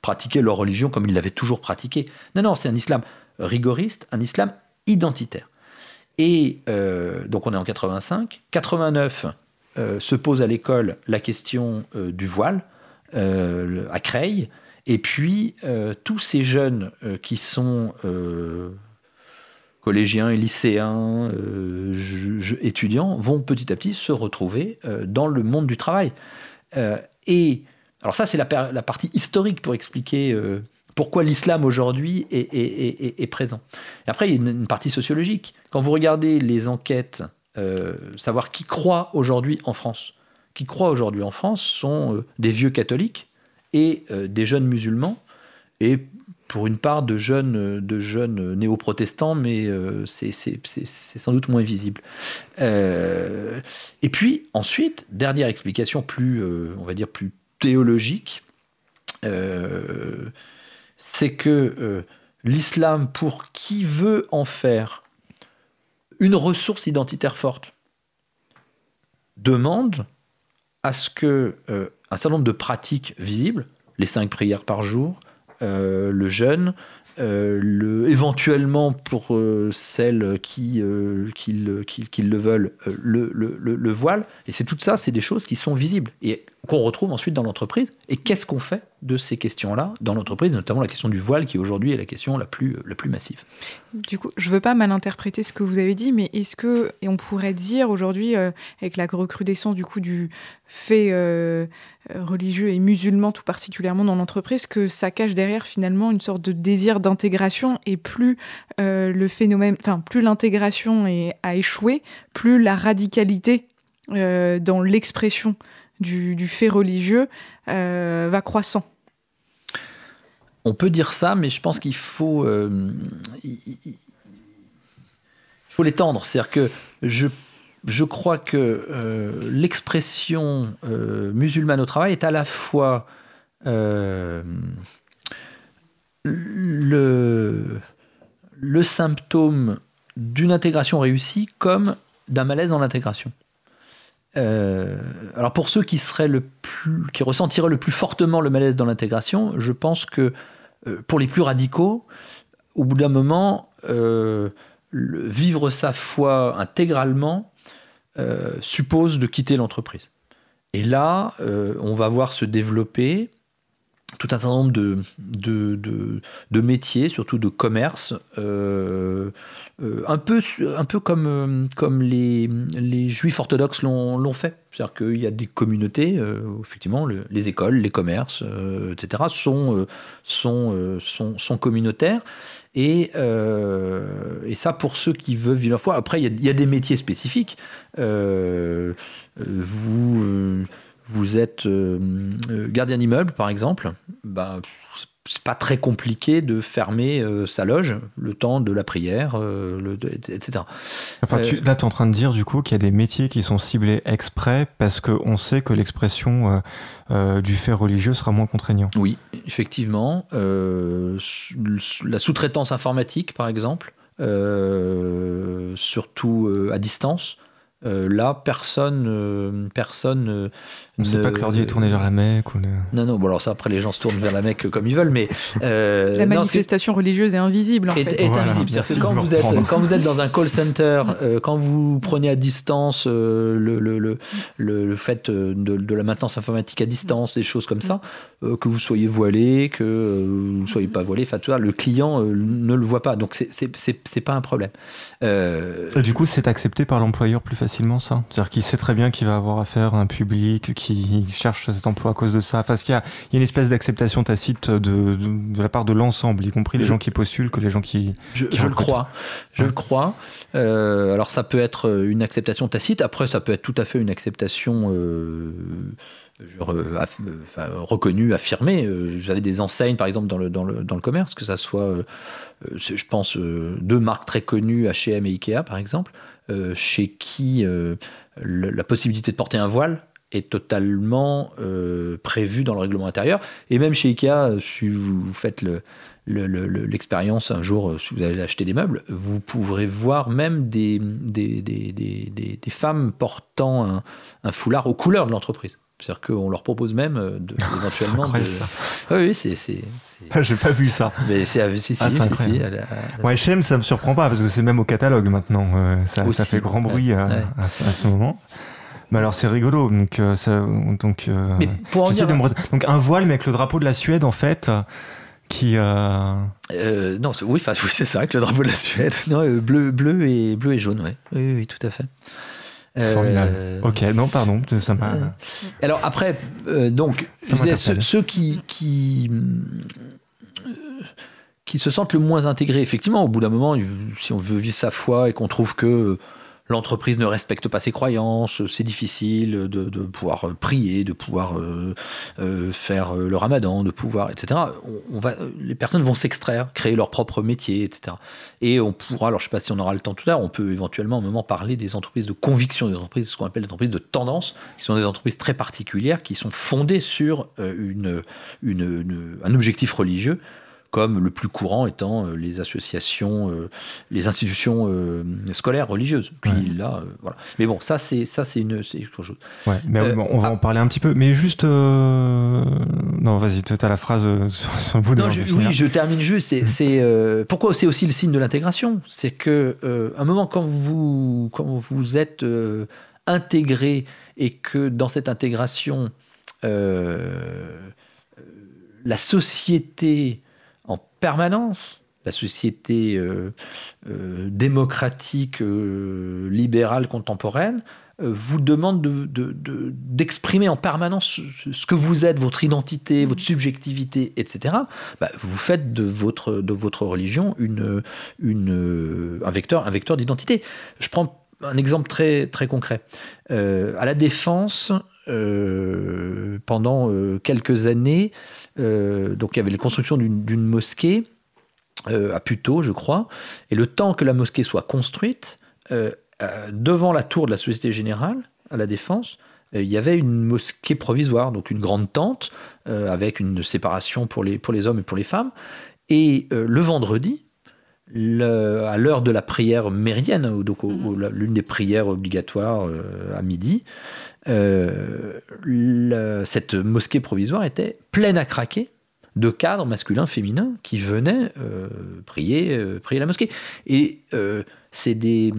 pratiquer leur religion comme ils l'avaient toujours pratiquée. Non, non, c'est un islam rigoriste, un islam identitaire. Et donc on est en 85. 89 se pose à l'école la question du voile à Creil. Et puis, euh, tous ces jeunes euh, qui sont euh, collégiens et lycéens, étudiants, vont petit à petit se retrouver dans le monde du travail. et alors ça, c'est la, partie historique pour expliquer pourquoi l'islam aujourd'hui est, présent. Après, il y a une, partie sociologique. Quand vous regardez les enquêtes, savoir qui croit aujourd'hui en France, qui croit aujourd'hui en France sont des vieux catholiques et euh, des jeunes musulmans, et pour une part de jeunes, de jeunes néo-protestants, mais euh, c'est sans doute moins visible. Euh, et puis ensuite, dernière explication plus, on va dire, plus théologique, c'est que l'islam, pour qui veut en faire une ressource identitaire forte, demande à ce que un certain nombre de pratiques visibles, les cinq prières par jour, euh, le jeûne, euh, le, éventuellement pour euh, celles qui, qui, le, qui, le veulent, le, le, voile. Et c'est tout ça, c'est des choses qui sont visibles. Et qu'on retrouve ensuite dans l'entreprise. Et qu'est-ce qu'on fait de ces questions-là dans l'entreprise, notamment la question du voile qui aujourd'hui est la question la plus, la plus massive. Du coup, je ne veux pas mal interpréter ce que vous avez dit, mais est-ce que, et on pourrait dire aujourd'hui, euh, avec la recrudescence du coup du fait euh, religieux et musulman tout particulièrement dans l'entreprise, que ça cache derrière finalement une sorte de désir d'intégration et plus euh, le phénomène, enfin plus l'intégration a échoué, plus la radicalité dans l'expression du, fait religieux euh, va croissant. On peut dire ça, mais je pense qu'il faut, euh, faut l'étendre. C'est-à-dire que je, je crois que euh, l'expression musulmane au travail est à la fois le, le symptôme d'une intégration réussie comme d'un malaise dans l'intégration. Euh, alors pour ceux qui ressentiraient le plus fortement le malaise dans l'intégration, je pense que euh, pour les plus radicaux, au bout d'un moment, euh, vivre sa foi intégralement suppose de quitter l'entreprise. Et là, on va voir se développer tout un certain nombre de, de, métiers, surtout de commerce, euh, euh, un, peu, un peu comme, euh, comme les, les juifs orthodoxes l'ont fait. C'est-à-dire qu'il y a des communautés, effectivement, les écoles, les commerces, etc., sont, sont, sont, communautaires. Et, et, ça, pour ceux qui veulent vivre la foi. Après, il y, a, des métiers spécifiques. vous vous êtes euh, euh, gardien d'immeuble, par exemple, bah, c'est pas très compliqué de fermer euh, sa loge le temps de la prière, etc. Enfin, tu, là, tu es en train de dire du coup qu'il y a des métiers qui sont ciblés exprès parce qu'on sait que l'expression du fait religieux sera moins contraignant. Oui, effectivement. la sous-traitance informatique, par exemple, surtout à distance. Euh, là, personne, euh, personne. Euh, ne sait pas que l'ordi est tourné vers la Mecque ou Non, non. Bon, alors ça, après, les gens se tournent vers la Mecque comme ils veulent, mais la manifestation religieuse est invisible. En est, est invisible. C'est-à-dire que quand vous êtes, quand vous êtes dans un call center, quand vous prenez à distance le, le, le, le, fait de, de, la maintenance informatique à distance, des choses comme ça, que vous soyez voilé, que vous ne soyez pas voilé, enfin, le client ne le voit pas. Donc, c'est pas un problème. du coup, c'est accepté par l'employeur plus facilement facilement ça. C'est-à-dire qu'il sait très bien qu'il va avoir affaire à un public qui cherche cet emploi à cause de ça. Enfin, qu'il y, a, une espèce d'acceptation tacite de, de, la part de l'ensemble, y compris les gens qui postulent que les gens qui. Je, le crois. Je le crois. Euh, alors, ça peut être une acceptation tacite. Après, ça peut être tout à fait une acceptation. Euh, enfin, reconnue, affirmée. J'avais euh, des enseignes, par exemple, dans le, dans le, dans le commerce, que ça soit, je pense, deux marques très connues, H&M et Ikea, par exemple, euh, chez qui euh, la possibilité de porter un voile est totalement euh, prévue dans le règlement intérieur. Et même chez Ikea, si vous faites l'expérience un jour, si vous allez acheter des meubles, vous pourrez voir même des femmes portant un, foulard aux couleurs de l'entreprise. C'est-à-dire qu'on leur propose même de, éventuellement. de... ça. oui, c'est. c'est, J'ai pas vu ça. Mais c'est si, si, ah, si, si Ouais, H&M, ça me surprend pas parce que c'est même au catalogue maintenant. Euh, ça, ça, fait grand bruit à, à, ce moment. Mais alors c'est rigolo. Donc, euh, ça, donc, euh, mais pour en dire... de me... donc un voile, mais avec le drapeau de la Suède en fait. Qui euh... non, oui, oui c'est ça, avec le drapeau de la Suède. Non, bleu, bleu et bleu et jaune, ouais. oui, oui, tout à fait. Euh, ok, non, pardon, ça m'a. Euh, alors après, euh, donc, ceux, qui, qui, qui se sentent le moins intégrés, effectivement, au bout d'un moment, si on veut vivre sa foi et qu'on trouve que l'entreprise ne respecte pas ses croyances, c'est difficile de, pouvoir prier, de pouvoir euh, euh, faire le ramadan, de pouvoir, etc. Les personnes vont s'extraire, créer leur propre métier, etc. Et on pourra, alors je ne sais pas si on aura le temps tout à l'heure, on peut éventuellement un moment parler des entreprises de conviction, des entreprises, ce qu'on appelle des entreprises de tendance, qui sont des entreprises très particulières, qui sont fondées sur euh, un objectif religieux comme le plus courant étant euh, les associations, euh, les institutions euh, scolaires religieuses. Puis là, voilà. Mais bon, ça c'est ça c'est une autre chose. Ouais, mais on va ah. en parler un petit peu. Mais juste, non, vas-y, tu as la phrase sur, le bout de Oui, je termine juste. C'est pourquoi c'est aussi le signe de l'intégration? C'est que un moment quand vous quand vous êtes intégré et que dans cette intégration la société en permanence, la société démocratique, libérale, contemporaine, euh, vous demande d'exprimer de, en permanence ce que vous êtes, votre identité, votre subjectivité, etc., bah, vous faites de votre, de votre religion une, une, un vecteur, un vecteur d'identité. Je prends un exemple très, très concret. Euh, à la Défense, euh, pendant quelques années, donc il y avait la construction d'une mosquée à Puteaux, je crois, et le temps que la mosquée soit construite, euh, devant la tour de la Société Générale, à la Défense, euh, il y avait une mosquée provisoire, donc une grande tente, euh, avec une séparation pour les, pour les hommes et pour les femmes. Et le vendredi, à l'heure de la prière méridienne, donc mhm. l'une des prières obligatoires à midi, cette mosquée provisoire était pleine à craquer de cadres masculins, féminins qui venaient prier, prier la mosquée. Et c'est des,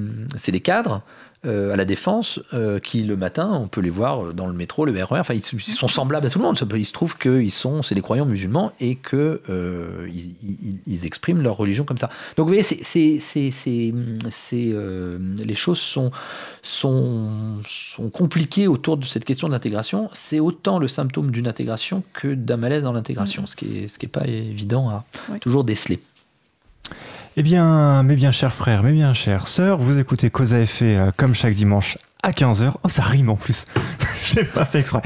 des cadres euh, à la défense euh, qui le matin on peut les voir dans le métro le RER enfin ils, sont semblables à tout le monde. Il se trouve qu'ils sont c'est des croyants musulmans et que euh, ils, expriment leur religion comme ça. Donc vous voyez c'est, les choses sont, sont, sont compliquées autour de cette question d'intégration c'est autant le symptôme d'une intégration que d'un malaise dans l'intégration mm. ce qui est ce qui est pas évident à toujours déceler eh bien, mes bien chers frères, mes bien chères sœurs, vous écoutez Cause à effet euh, comme chaque dimanche à 15h. Oh, ça rime en plus. J'ai pas fait exprès.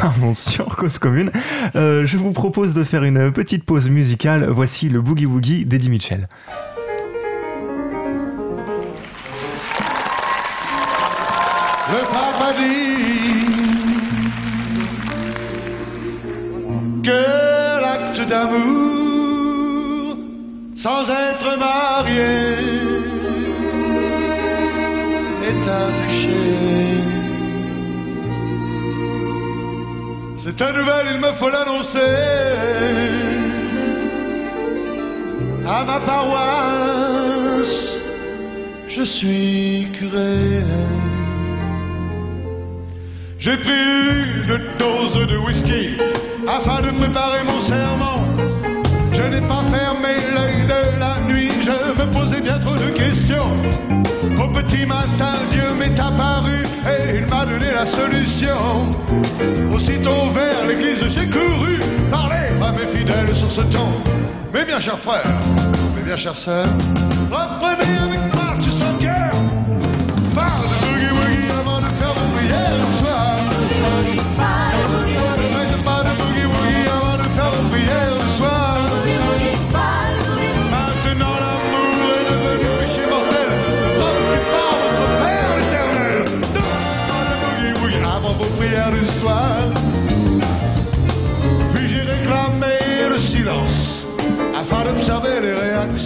Pardon, sur Cause Commune. Euh, je vous propose de faire une petite pause musicale. Voici le Boogie Woogie d'Eddie Mitchell. Sans être marié est un péché. C'est un nouvelle, il me faut l'annoncer à ma paroisse. Je suis curé. J'ai pris une dose de whisky afin de préparer mon serment. Je n'ai pas fermé l'œil de la nuit, je me posais bien trop de questions. Au petit matin, Dieu m'est apparu et il m'a donné la solution. Aussitôt vers l'église, j'ai couru parler à mes fidèles sur ce ton. Mes bien chers frères, mes bien chères sœurs, reprenez avec moi,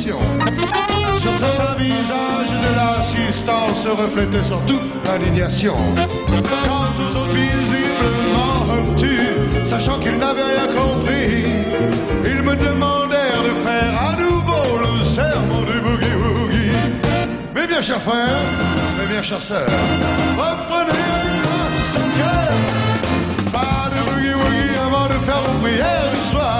Sur certains visages de l'assistance se reflétait surtout l'indignation. Quant aux autres visiblement obtus, sachant qu'ils n'avaient rien compris, ils me demandèrent de faire à nouveau le serment du boogie-woogie. Mes bien chers frères, mes bien chères sœurs, reprenez pas de boogie woogie avant de faire vos prières du soir.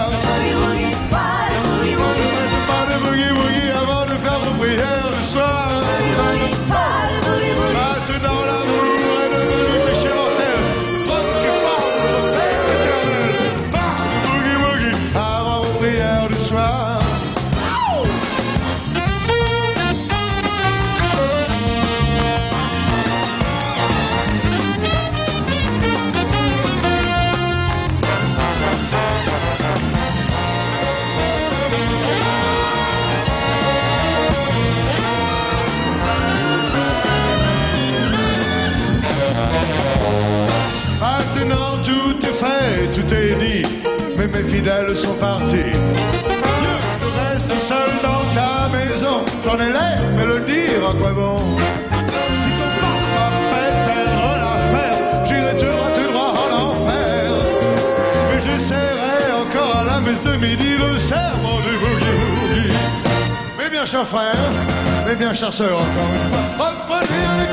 Mais mes fidèles sont partis. Dieu, je reste seul dans ta maison, j'en ai l'air, mais le dire à quoi bon? Si ton m'a fait perdre l'affaire, j'irai te rater droit en enfer. Mais j'essaierai encore à la messe de midi le serment du boogie-woogie. Mais bien, chers frères, mais bien, chers sœurs, encore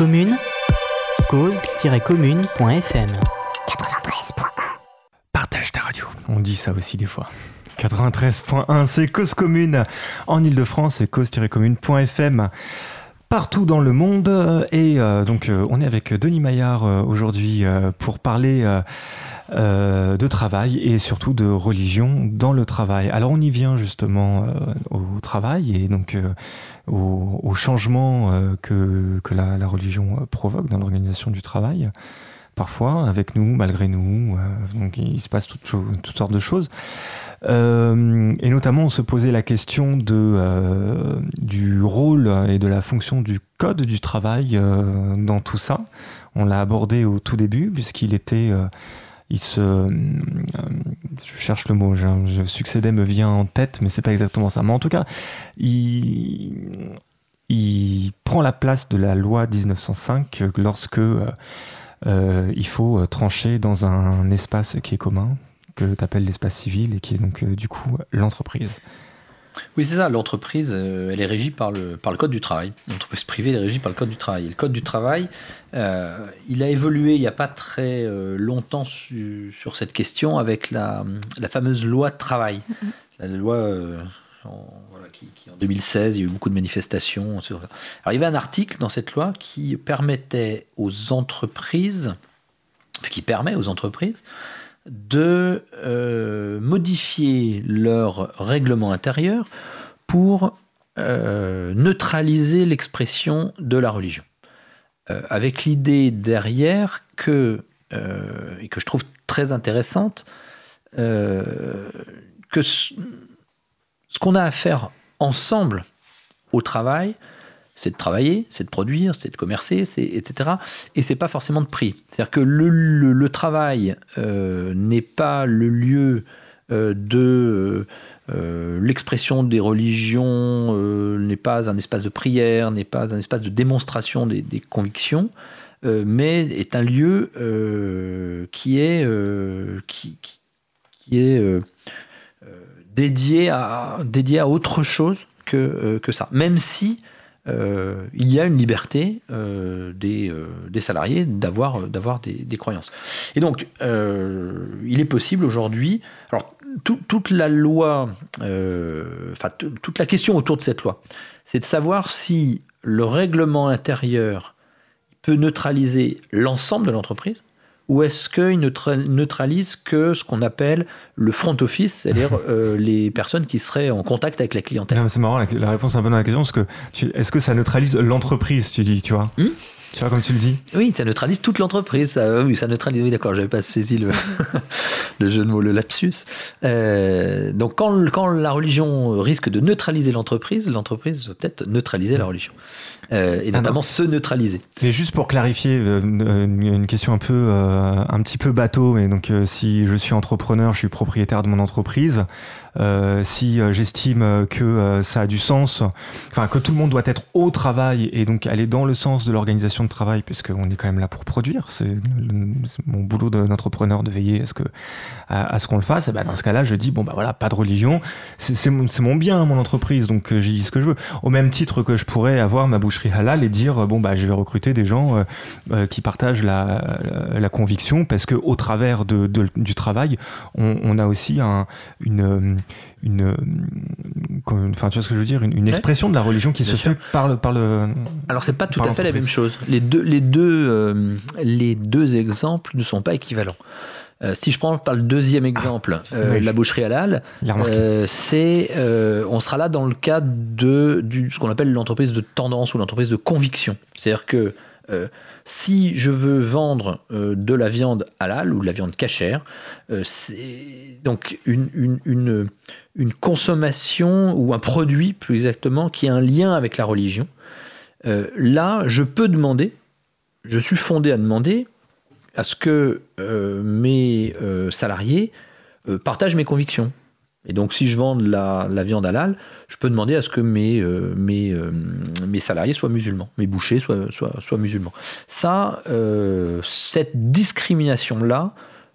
commune, cause-commune.fm. Partage ta radio. On dit ça aussi des fois. 93.1, c'est Cause Commune en Ile-de-France et cause-commune.fm partout dans le monde. Et euh, donc, euh, on est avec Denis Maillard euh, aujourd'hui pour parler euh, de travail et surtout de religion dans le travail. Alors, on y vient justement euh, au travail et donc euh, au, changement euh, que, que la, religion provoque dans l'organisation du travail. Parfois, avec nous, malgré nous. donc, il se passe toutes, sortes de choses. Et notamment, on se posait la question de, du rôle et de la fonction du code du travail dans tout ça. On l'a abordé au tout début, puisqu'il était. Il se. euh, je cherche le mot, je, je succédais me vient en tête, mais c'est pas exactement ça. Mais en tout cas, il, prend la place de la loi 1905 lorsque euh, euh, il faut trancher dans un espace qui est commun, que tu appelles l'espace civil, et qui est donc du coup l'entreprise. Oui, c'est ça. L'entreprise, euh, elle est régie par le, par le Code du travail. L'entreprise privée, est régie par le Code du travail. Et le Code du travail, euh, il a évolué il n'y a pas très euh, longtemps su- sur cette question avec la, la fameuse loi de travail. La loi voilà, qui, qui, en 2016, il y a eu beaucoup de manifestations. Alors, il y avait un article dans cette loi qui permettait aux entreprises, qui permet aux entreprises, de euh, modifier leur règlement intérieur pour euh, neutraliser l'expression de la religion. Euh, avec l'idée derrière que, et que je trouve très intéressante, que ce qu'on a à faire ensemble au travail, c'est de travailler, c'est de produire, c'est de commercer, etc. Et c'est pas forcément de prix. C'est-à-dire que le, travail euh, n'est pas le lieu euh, de euh, l'expression des religions, n'est pas un espace de prière, n'est pas un espace de démonstration des, convictions, mais est un lieu qui est qui, qui- est dédié à dédié à autre chose que que ça. Même si euh, il y a une liberté euh, des, euh, des salariés d'avoir d'avoir des, croyances. Et donc, il est possible aujourd'hui. Alors, tout- toute la loi, enfin toute la question autour de cette loi, c'est de savoir si le règlement intérieur peut neutraliser l'ensemble de l'entreprise ou est-ce qu'il neutra- neutralise que ce qu'on appelle le front office, c'est-à-dire euh, les personnes qui seraient en contact avec la clientèle? C'est marrant, la, la réponse est un peu dans la question, parce que est-ce que ça neutralise l'entreprise, tu dis, tu vois? Hmm? Tu vois, comme tu le dis? Oui, ça neutralise toute l'entreprise. Ça, oui, ça neutralise. Oui, d'accord, j'avais pas saisi le, le jeu de mots, le lapsus. Euh, donc, quand, quand la religion risque de neutraliser l'entreprise, l'entreprise doit peut-être neutraliser la religion. Euh, et notamment se neutraliser. Mais juste pour clarifier, euh, une, question un peu, euh, un petit peu bateau, mais donc euh, si je suis entrepreneur, je suis propriétaire de mon entreprise, si j'estime que ça a du sens, enfin que tout le monde doit être au travail et donc aller dans le sens de l'organisation de travail, puisqu'on est quand même là pour produire, c'est mon boulot d'un entrepreneur de veiller à ce que à, à ce qu'on le fasse. Et ben dans ce cas-là, je dis bon bah voilà, pas de religion, c'est mon, mon bien, mon entreprise, donc j'y dis ce que je veux. Au même titre que je pourrais avoir ma boucherie halal et dire euh, bon bah je vais recruter des gens euh, euh, qui partagent la, conviction parce que au travers de, de- du travail, on, on a aussi un, une une, enfin tu vois ce que je veux dire, une, une Ouais. expression de la religion qui Bien se sûr. fait par le par le. Alors, c'est pas tout à fait la même chose. Les deux, les deux, euh, les deux exemples ne sont pas équivalents. Euh, si je prends par le deuxième exemple, euh, oui. la boucherie halal. Euh, c'est, euh, on sera là dans le cadre de du, ce qu'on appelle l'entreprise de tendance ou l'entreprise de conviction. C'est-à-dire que euh, si je veux vendre euh, de la viande halal ou de la viande cachère, euh, c'est donc une, une, une, une consommation ou un produit plus exactement qui a un lien avec la religion. Euh, là, je peux demander, je suis fondé à demander à ce que mes salariés partagent mes convictions. Et donc, si je vends de la, viande halal, je peux demander à ce que mes, salariés soient musulmans, mes bouchers soient, soient, musulmans. Ça, cette discrimination-là,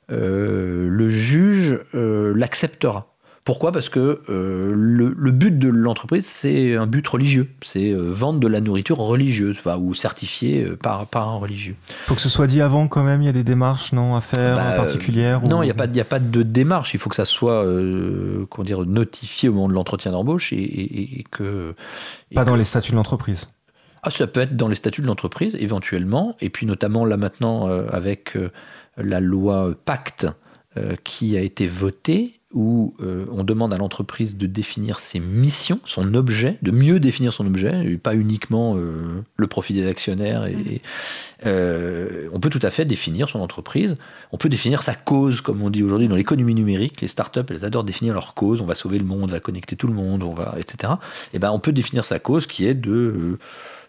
le juge l'acceptera. Pourquoi? Parce que euh, le, but de l'entreprise, c'est un but religieux. C'est euh, vendre de la nourriture religieuse, ou certifiée euh, par, par un religieux. Il faut que ce soit dit avant quand même, il y a des démarches non, à faire bah, particulières Non, il n'y a, pas, a pas de démarche. Il faut que ça soit dire, notifié au moment de l'entretien d'embauche et, que... pas dans les statuts de l'entreprise ah, ça peut être dans les statuts de l'entreprise, éventuellement. Et puis notamment là maintenant, avec la loi Pacte qui a été votée, où euh, on demande à l'entreprise de définir ses missions, son objet, de mieux définir son objet, et pas uniquement euh, le profit des actionnaires. Et, mm. euh, on peut tout à fait définir son entreprise. On peut définir sa cause, comme on dit aujourd'hui dans l'économie numérique. Les startups, elles adorent définir leur cause. On va sauver le monde, on va connecter tout le monde, on va, etc. Et ben, on peut définir sa cause qui est de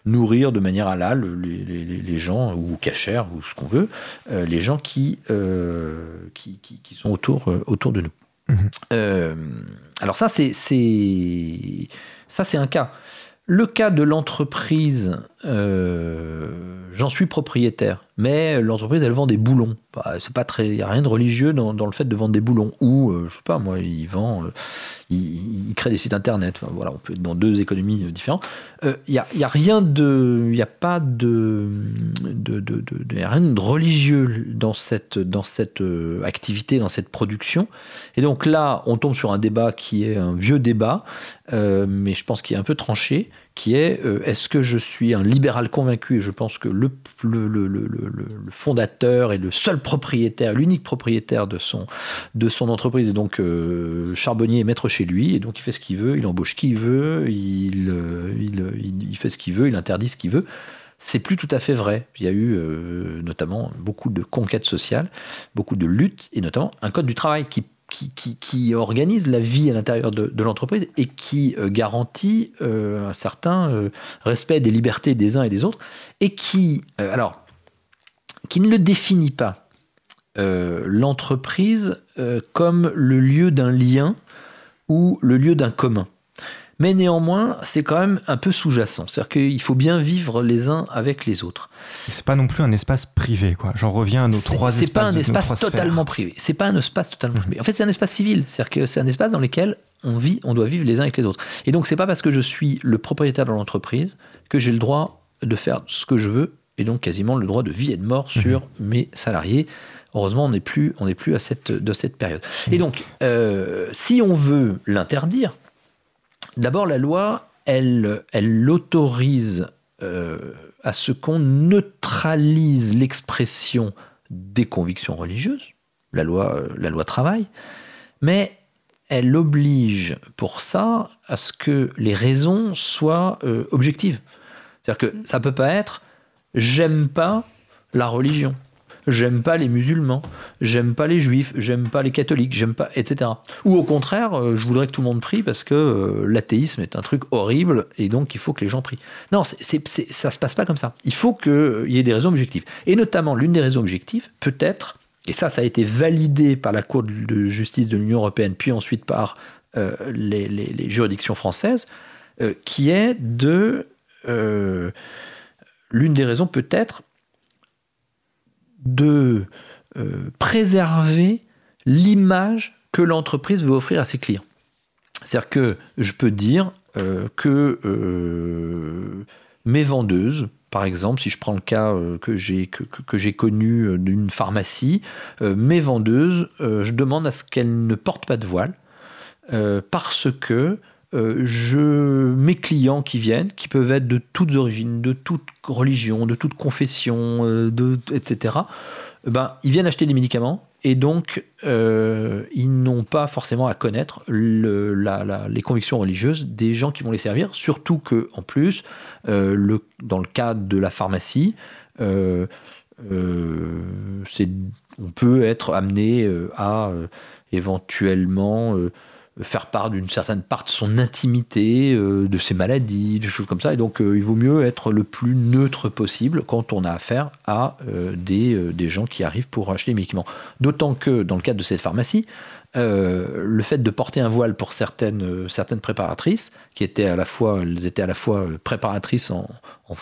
nourrir de manière halal les, gens, ou cachère, ou ce qu'on veut, les gens qui, qui, qui, sont autour, autour de nous. Euh, alors ça, c'est ça, c'est un cas. Le cas de l'entreprise, euh, j'en suis propriétaire, mais l'entreprise, elle vend des boulons. Bah, c'est pas très, n'y a rien de religieux dans, le fait de vendre des boulons. Ou, euh, je sais pas, moi, il vend, euh, il, crée des sites internet. voilà, on peut être dans deux économies différentes. Il n'y a, y a, rien de, il a pas de, de, de rien de religieux dans cette, dans cette activité, dans cette production. Et donc là, on tombe sur un débat qui est un vieux débat, mais je pense qu'il est un peu tranché qui est euh, est-ce que je suis un libéral convaincu et je pense que le, fondateur et le seul propriétaire, l'unique propriétaire de son, entreprise est donc euh, charbonnier et maître chez lui et donc il fait ce qu'il veut, il embauche qui veut, il, euh, il, il, fait ce qu'il veut, il interdit ce qu'il veut. C'est plus tout à fait vrai. Il y a eu notamment beaucoup de conquêtes sociales, beaucoup de luttes et notamment un code du travail qui qui, organise la vie à l'intérieur de, l'entreprise et qui euh, garantit euh, un certain euh, respect des libertés des uns et des autres, et qui, alors, qui ne le définit pas l'entreprise comme le lieu d'un lien ou le lieu d'un commun mais néanmoins, c'est quand même un peu sous-jacent. C'est-à-dire qu'il faut bien vivre les uns avec les autres. C'est pas non plus un espace privé, quoi. J'en reviens à nos trois espaces. C'est pas un espace totalement privé. C'est pas un espace totalement privé. En fait, c'est un espace civil. C'est-à-dire que c'est un espace dans lequel on vit, on doit vivre les uns avec les autres. Et donc, c'est pas parce que je suis le propriétaire de l'entreprise que j'ai le droit de faire ce que je veux et donc quasiment le droit de vie et de mort mhm. sur mes salariés. Heureusement, on n'est plus, on n'est plus à cette, de cette période. Et donc, euh, si on veut l'interdire, D'abord, la loi, elle, elle autorise euh, à ce qu'on neutralise l'expression des convictions religieuses, la loi, euh, la loi travail, mais elle oblige pour ça à ce que les raisons soient euh, objectives. C'est-à-dire que ça ne peut pas être j'aime pas la religion j'aime pas les musulmans, j'aime pas les juifs, j'aime pas les catholiques, j'aime pas, etc. Ou au contraire, euh, je voudrais que tout le monde prie parce que euh, l'athéisme est un truc horrible et donc il faut que les gens prient. Non, c'est, c'est, ça se passe pas comme ça. Il faut qu'il y ait des raisons objectives. Et notamment, l'une des raisons objectives peut être, et ça, ça a été validé par la Cour de justice de l'Union européenne, puis ensuite par euh, les, juridictions françaises, qui est de. l'une des raisons peut être de euh, préserver l'image que l'entreprise veut offrir à ses clients. C'est-à-dire que je peux dire euh, que euh, mes vendeuses, par exemple, si je prends le cas que j'ai que, connu d'une pharmacie, mes vendeuses, je demande à ce qu'elles ne portent pas de voile parce que euh, je, mes clients qui viennent, qui peuvent être de toutes origines, de toute religion, de toute confession, euh, etc., eh ben, ils viennent acheter des médicaments et donc euh, ils n'ont pas forcément à connaître le, les convictions religieuses des gens qui vont les servir, surtout que en plus, le, dans le cadre de la pharmacie, on peut être amené à éventuellement faire part d'une certaine part de son intimité, euh, de ses maladies, des choses comme ça. Et donc, euh, il vaut mieux être le plus neutre possible quand on a affaire à euh, des, des, gens qui arrivent pour acheter des médicaments. D'autant que, dans le cadre de cette pharmacie, le fait de porter un voile pour certaines, certaines préparatrices, qui étaient à la fois, elles étaient à la fois préparatrices en,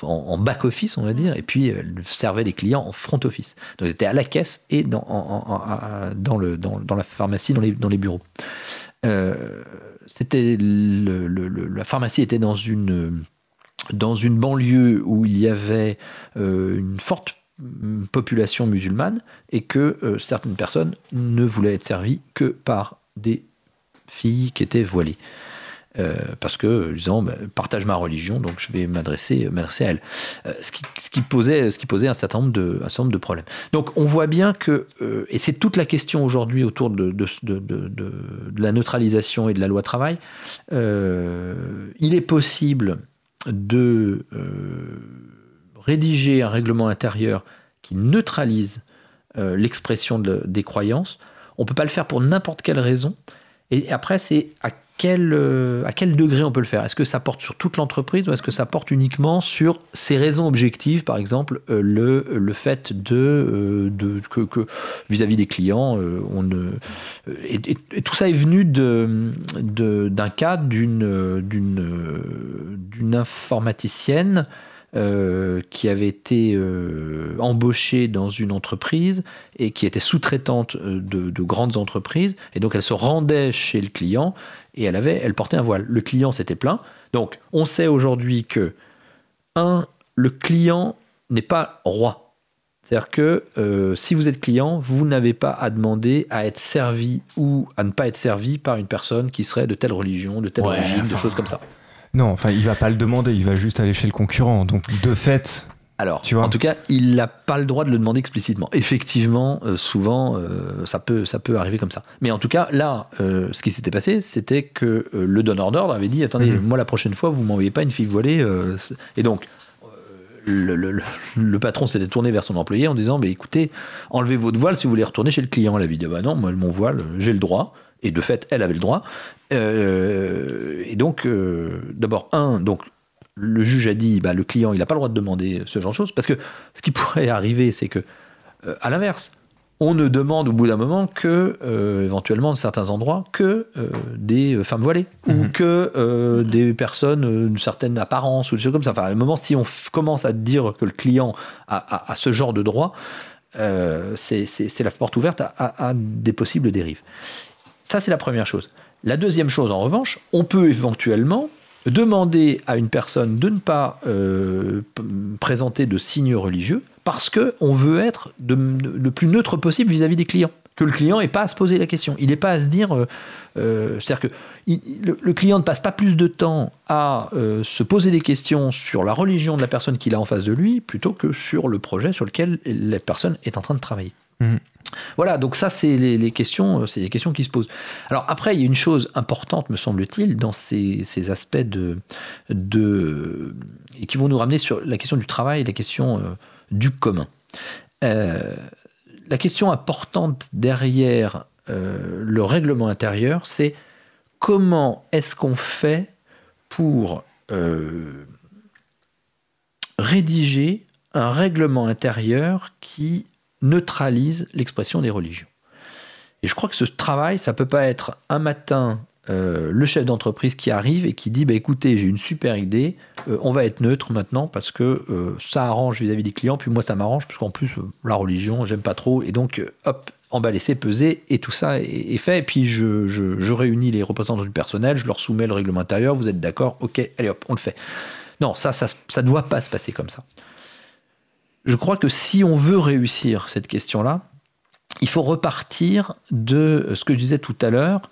en, back-office, on va dire, et puis elles servaient les clients en front-office. Donc, elles étaient à la caisse et dans, dans, le, dans, dans la pharmacie, dans les, dans les bureaux. Euh, c'était la pharmacie était dans une banlieue où il y avait euh, une forte population musulmane et que euh, certaines personnes ne voulaient être servies que par des filles qui étaient voilées. Euh, parce que disant bah, partage ma religion, donc je vais m'adresser à elle. Euh, ce, qui, ce, qui, posait, ce qui posait un certain nombre de, un certain nombre de problèmes. Donc on voit bien que, euh, et c'est toute la question aujourd'hui autour de, de, de, la neutralisation et de la loi travail, il est possible de rédiger un règlement intérieur qui neutralise l'expression des croyances. On ne peut pas le faire pour n'importe quelle raison. Et après, c'est à euh, à quel degré on peut le faire? Est-ce que ça porte sur toute l'entreprise ou est-ce que ça porte uniquement sur ses raisons objectives, par exemple euh, le, le fait de, euh, de que, vis-à-vis des clients, tout ça est venu d'un cas d'une, d'une, d'une informaticienne qui avait été embauchée dans une entreprise et qui était sous-traitante de, grandes entreprises. Et donc elle se rendait chez le client et elle, avait, elle portait un voile. Le client s'était plaint. Donc on sait aujourd'hui que, un, le client n'est pas roi. C'est-à-dire que si vous êtes client, vous n'avez pas à demander à être servi ou à ne pas être servi par une personne qui serait de telle religion, de telle origine, de choses comme ça. Non, enfin, il va pas le demander, il va juste aller chez le concurrent. Donc, de fait. Alors, tu vois en tout cas, il n'a pas le droit de le demander explicitement. Effectivement, euh, souvent, euh, ça, peut, ça peut arriver comme ça. Mais en tout cas, là, euh, ce qui s'était passé, c'était que le donneur d'ordre avait dit Attendez, mhm. moi, la prochaine fois, vous m'envoyez pas une fille voilée. et donc, le, patron s'était tourné vers son employé en disant bah, écoutez, enlevez votre voile si vous voulez retourner chez le client. Elle avait dit bah non, moi, mon voile, j'ai le droit. Et de fait, elle avait le droit. Et donc, d'abord, un, donc, le juge a dit, bah, le client, il n'a pas le droit de demander ce genre de choses, parce que ce qui pourrait arriver, c'est que, euh, à l'inverse, on ne demande au bout d'un moment que, éventuellement, dans certains endroits, que des femmes voilées ou mhm. que des personnes d'une certaine apparence ou des choses comme ça. Enfin, à un moment, si on commence à dire que le client a, ce genre de droit, c'est la porte ouverte à, des possibles dérives. Ça, c'est la première chose. La deuxième chose, en revanche, on peut éventuellement demander à une personne de ne pas euh, présenter de signes religieux parce qu'on veut être le plus neutre possible vis-à-vis des clients. Que le client n'ait pas à se poser la question. Il n'est pas à se dire. Euh, euh, c'est-à-dire que le, client ne passe pas plus de temps à se poser des questions sur la religion de la personne qu'il a en face de lui plutôt que sur le projet sur lequel la personne est en train de travailler. Mmh. Voilà, donc ça, c'est les, questions, euh, c'est les questions qui se posent. Alors après, il y a une chose importante, me semble-t-il, dans ces, aspects de, de, et qui vont nous ramener sur la question du travail, la question euh, du commun. Euh, la question importante derrière le règlement intérieur, c'est comment est-ce qu'on fait pour rédiger un règlement intérieur qui neutralise l'expression des religions. Et je crois que ce travail, ça peut pas être un matin euh, le chef d'entreprise qui arrive et qui dit bah, écoutez, j'ai une super idée, euh, on va être neutre maintenant parce que euh, ça arrange vis-à-vis des clients, puis moi ça m'arrange parce qu'en plus la religion, j'aime pas trop, et donc hop, emballer, c'est peser, et tout ça est, fait. Et puis je, je, réunis les représentants du personnel, je leur soumets le règlement intérieur, vous êtes d'accord, ok, allez hop, on le fait. Non, ça, ça ne doit pas se passer comme ça je crois que si on veut réussir cette question-là, il faut repartir de ce que je disais tout à l'heure,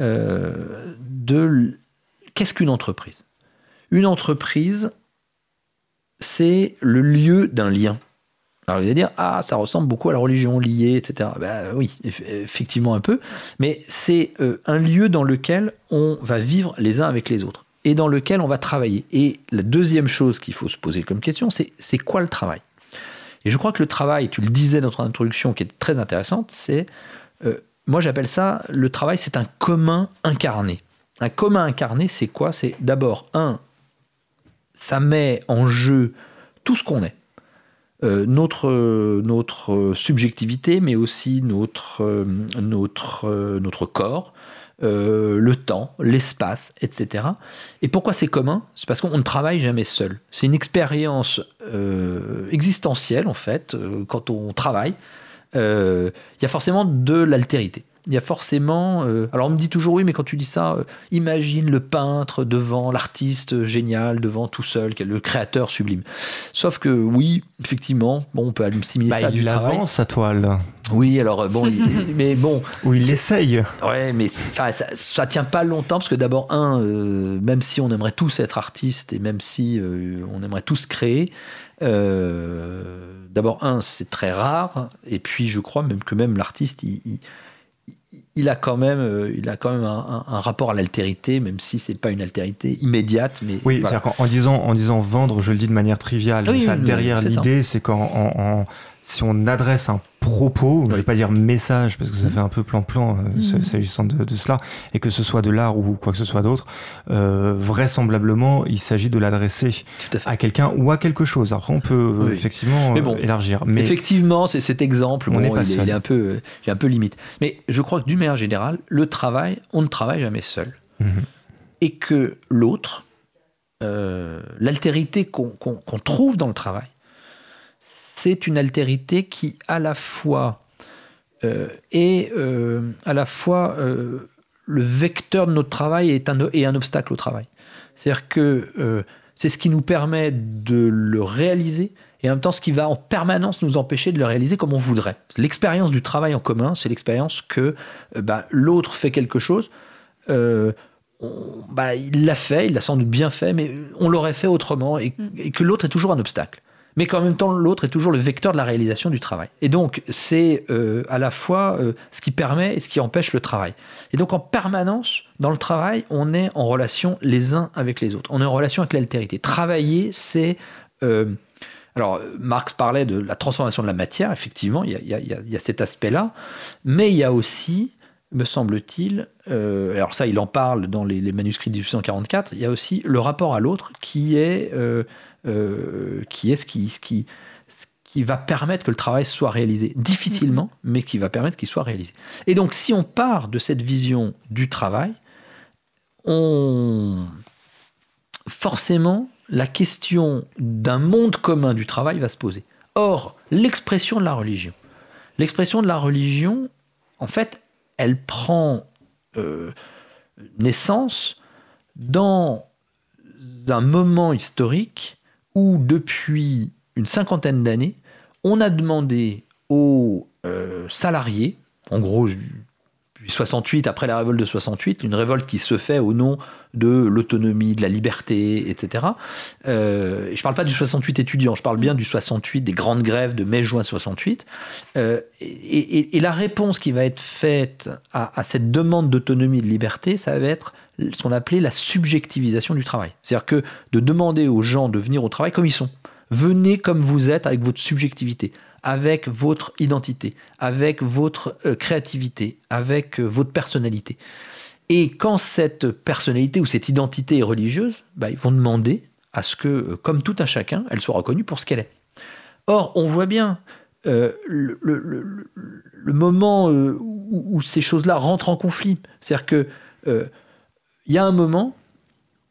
euh, de qu'est-ce qu'une entreprise? Une entreprise, c'est le lieu d'un lien. Alors vous allez dire, ah, ça ressemble beaucoup à la religion liée, etc. Ben, oui, effectivement un peu, mais c'est euh, un lieu dans lequel on va vivre les uns avec les autres et dans lequel on va travailler. Et la deuxième chose qu'il faut se poser comme question, c'est c'est quoi le travail? Et je crois que le travail, tu le disais dans ton introduction, qui est très intéressante, c'est euh, moi j'appelle ça, le travail, c'est un commun incarné. Un commun incarné, c'est quoi? C'est d'abord, un, ça met en jeu tout ce qu'on est. Euh, notre, notre subjectivité, mais aussi notre, euh, notre, euh, notre corps, le temps, l'espace, etc. Et pourquoi c'est commun? C'est parce qu'on ne travaille jamais seul. C'est une expérience existentielle, en fait, quand on travaille. Il y a forcément de l'altérité il y a forcément. Euh, alors on me dit toujours oui, mais quand tu dis ça, euh, imagine le peintre devant l'artiste génial, devant tout seul, le créateur sublime. Sauf que oui, effectivement, bon, on peut assimiler bah, ça il du avance sa toile. Oui, alors euh, bon, il- mais bon. Ou il C'est- essaye. Ouais, mais ça, ça, ça tient pas longtemps parce que d'abord, un, euh, même si on aimerait tous être artistes et même si on aimerait tous créer, d'abord, un, c'est très rare. Et puis, je crois même que même l'artiste, il, il- il a quand même, euh, il a quand même un, un- un rapport à l'altérité, même si c'est pas une altérité immédiate. Mais Oui, voilà. c'est-à-dire qu'en en disant, en disant vendre, je le dis de manière triviale, Oui, enfin, oui, derrière l'idée, c'est quand en- en- si on adresse un propos, je vais pas dire message, parce que ça Mhm. fait un peu plan-plan euh, Mhm. s'agissant de, de cela, et que ce soit de l'art ou quoi que ce soit d'autre, euh, vraisemblablement, il s'agit de l'adresser à quelqu'un ou à quelque chose. Après, on peut euh, Oui. effectivement Mais bon, élargir. Mais Effectivement, c'est cet exemple, On bon, n'est pas il, est, seul. il est un peu, il est un peu limite. Mais je crois que d'une manière générale, le travail, on ne travaille jamais seul. Mhm. Et que l'autre, euh, l'altérité qu'on trouve dans le travail, c'est une altérité qui à la fois euh, est euh, à la fois euh, le vecteur de notre travail un, et un obstacle au travail. C'est-à-dire que c'est ce qui nous permet de le réaliser et en même temps ce qui va en permanence nous empêcher de le réaliser comme on voudrait. L'expérience du travail en commun, c'est l'expérience que bah, l'autre fait quelque chose. on- bah, il l'a fait, il l'a sans doute bien fait, mais on l'aurait fait autrement et, et que l'autre est toujours un obstacle. Mais qu'en même temps, l'autre est toujours le vecteur de la réalisation du travail. Et donc, c'est euh, à la fois euh, ce qui permet et ce qui empêche le travail. Et donc, en permanence, dans le travail, on est en relation les uns avec les autres. On est en relation avec l'altérité. Travailler, c'est... euh, alors, Marx parlait de la transformation de la matière, effectivement, il y a, cet aspect-là, mais il y a aussi, me semble-t-il, alors ça, il en parle dans les, manuscrits de 1844, il y a aussi le rapport à l'autre qui est, euh, qui, est ce, qui, ce, qui, ce qui va permettre que le travail soit réalisé. Difficilement, mais qui va permettre qu'il soit réalisé. Et donc, si on part de cette vision du travail, on forcément, la question d'un monde commun du travail va se poser. Or, l'expression de la religion, l'expression de la religion, en fait, elle prend euh, naissance dans un moment historique où, depuis une cinquantaine d'années, on a demandé aux euh, salariés, en gros, depuis 68, après la révolte de 68, une révolte qui se fait au nom de l'autonomie, de la liberté, etc. Euh, je ne parle pas du 68 étudiant, je parle bien du 68, des grandes grèves de mai-juin 68. Euh, et la réponse qui va être faite à, à cette demande d'autonomie et de liberté, ça va être ce qu'on appelait la subjectivisation du travail. C'est-à-dire que de demander aux gens de venir au travail comme ils sont. Venez comme vous êtes avec votre subjectivité, avec votre identité, avec votre euh, créativité, avec euh, votre personnalité. Et quand cette personnalité ou cette identité est religieuse, bah, ils vont demander à ce que, euh, comme tout un chacun, elle soit reconnue pour ce qu'elle est. Or, on voit bien le, moment où, ces choses-là rentrent en conflit. C'est-à-dire que il y a un moment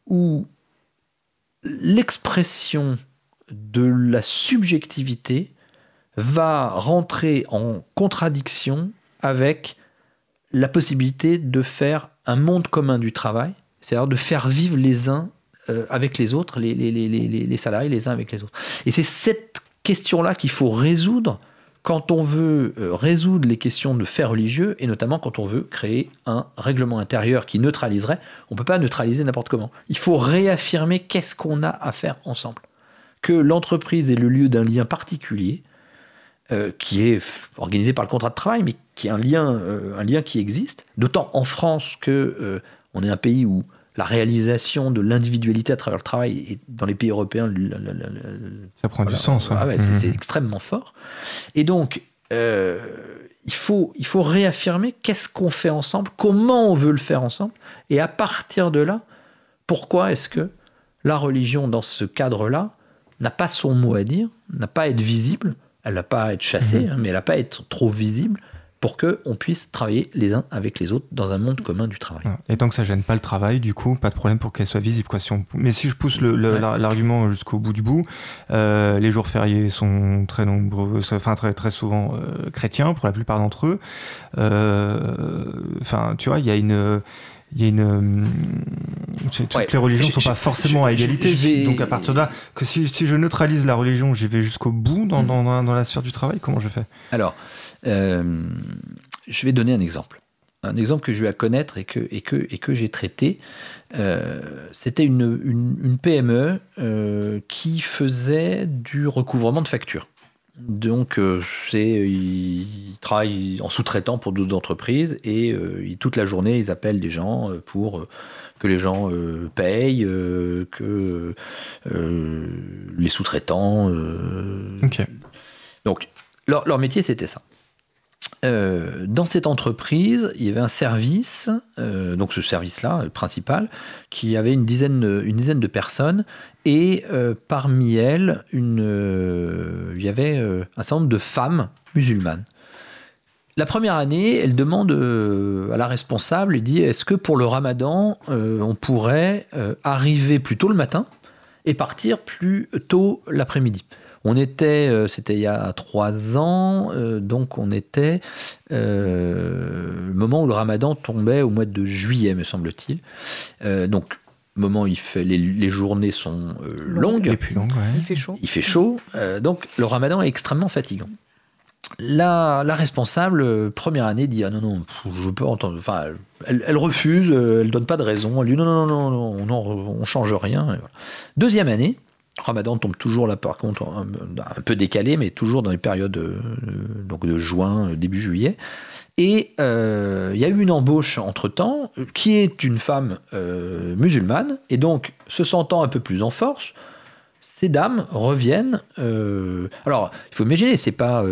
où l'expression de la subjectivité va rentrer en contradiction avec la possibilité de faire un monde commun du travail, c'est-à-dire de faire vivre les uns euh, avec les autres, les, salariés les uns avec les autres. Et c'est cette question-là qu'il faut résoudre quand on veut euh, résoudre les questions de faits religieux, et notamment quand on veut créer un règlement intérieur qui neutraliserait. On ne peut pas neutraliser n'importe comment. Il faut réaffirmer qu'est-ce qu'on a à faire ensemble. Que l'entreprise est le lieu d'un lien particulier, euh, qui est organisé par le contrat de travail, mais qui est un lien, euh, un lien qui existe. D'autant en France que on est un pays où la réalisation de l'individualité à travers le travail est dans les pays européens. le- le- le- le- ça prend voilà. du sens. ouais. Ah ouais, c'est- c'est extrêmement fort. Et donc, euh, il, faut, il faut réaffirmer qu'est-ce qu'on fait ensemble, comment on veut le faire ensemble, et à partir de là, pourquoi est-ce que la religion, dans ce cadre-là, n'a pas son mot à dire, n'a pas à être visible, elle n'a pas à être chassée, Mhm. hein, mais elle n'a pas à être trop visible pour qu'on puisse travailler les uns avec les autres dans un monde commun du travail. Et tant que ça gêne pas le travail, du coup, pas de problème pour qu'elle soit visible. Quoi. Si on... Mais si je pousse Ouais. l'argument jusqu'au bout du bout, euh, les jours fériés sont très nombreux, enfin très, très souvent euh, chrétiens pour la plupart d'entre eux. Euh, Enfin, tu vois, il y a une. Il y a une. hum, Toutes Ouais. les religions ne Je- sont pas forcément à je- égalité. je Donc à partir de là, que si, si je neutralise la religion, j'y vais jusqu'au bout dans, Mm. dans, dans- dans la sphère du travail, comment je fais? Alors, euh, je vais donner un exemple. Un exemple que je vais à connaître et que, et que, et que j'ai traité. Euh, C'était une, une- une PME euh, qui faisait du recouvrement de factures. Donc, c'est, ils travaillent en sous-traitant pour d'autres entreprises et ils- toute la journée, ils appellent des gens pour que les gens euh, payent, euh, que euh, les sous-traitants euh, Ok. donc, leur, leur métier, c'était ça. Euh, dans cette entreprise, il y avait un service, euh, donc ce service-là, euh, principal, qui avait une dizaine, une dizaine de personnes, et parmi elles, il y avait un certain nombre de femmes musulmanes. La première année, elle demande à la responsable, elle dit, est-ce que pour le ramadan, on pourrait arriver plus tôt le matin et partir plus tôt l'après-midi? On était, euh, c'était il y a trois ans, euh, donc on était euh, le moment où le ramadan tombait au mois de juillet, me semble-t-il. Euh, donc, moment où il fait, les, les journées sont euh, longues, Et puis longue, ouais. Il fait chaud. il fait chaud, euh, donc le ramadan est extrêmement fatigant. La, la responsable, première année, dit Ah non, non, pff, je veux pas entendre. Enfin, elle, elle refuse, elle donne pas de raison. Elle dit Non, non, non, non, non, on, on change rien. voilà. Deuxième année, Ramadan tombe toujours là, par contre, un, peu décalé, mais toujours dans les périodes euh, donc de juin, euh, début juillet. Et euh, il y a eu une embauche entre-temps, qui est une femme musulmane, et donc, se sentant un peu plus en force, ces dames reviennent. alors, il faut imaginer, c'est pas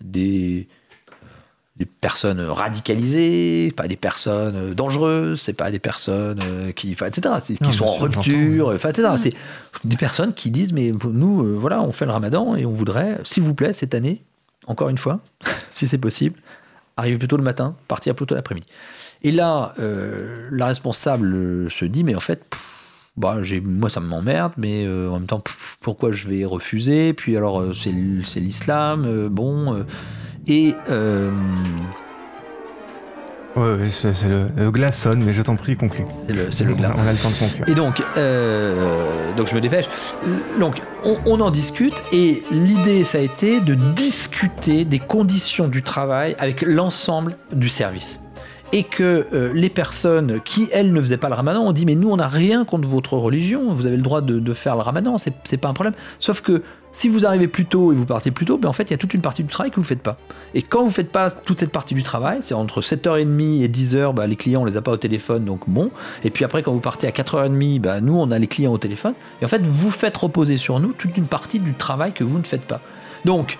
des, des personnes radicalisées, pas des personnes euh, dangereuses, c'est pas des personnes euh, qui, enfin, etc., c'est- qui Non, sont en rupture, enfin, etc. C'est des personnes qui disent, mais nous, euh, voilà, on fait le ramadan et on voudrait, s'il vous plaît, cette année, encore une fois, si c'est possible, arriver plutôt le matin, partir plutôt l'après-midi. Et là, euh, la responsable se dit, mais en fait, pff, bah, j'ai, moi ça m'emmerde, mais euh, en même temps, pff, pourquoi je vais refuser? Puis alors, euh, c'est, l'islam, euh, bon. Et euh, Ouais, ouais, c'est le, le glace sonne, mais je t'en prie, conclue. c'est le, le glas. On a le temps de conclure. Et donc, euh, donc je me dépêche. Donc, on, on en discute et l'idée, ça a été de discuter des conditions du travail avec l'ensemble du service. Et que euh, les personnes qui, elles, ne faisaient pas le ramadan, ont dit Mais nous, on n'a rien contre votre religion, vous avez le droit de, faire le ramadan, c'est pas un problème. Sauf que si vous arrivez plus tôt et vous partez plus tôt, ben en fait, il y a toute une partie du travail que vous faites pas. Et quand vous faites pas toute cette partie du travail, c'est entre 7h30 et 10h, bah, les clients, on les a pas au téléphone, donc bon. Et puis après, quand vous partez à 4h30, bah, nous, on a les clients au téléphone. Et en fait, vous faites reposer sur nous toute une partie du travail que vous ne faites pas. Donc,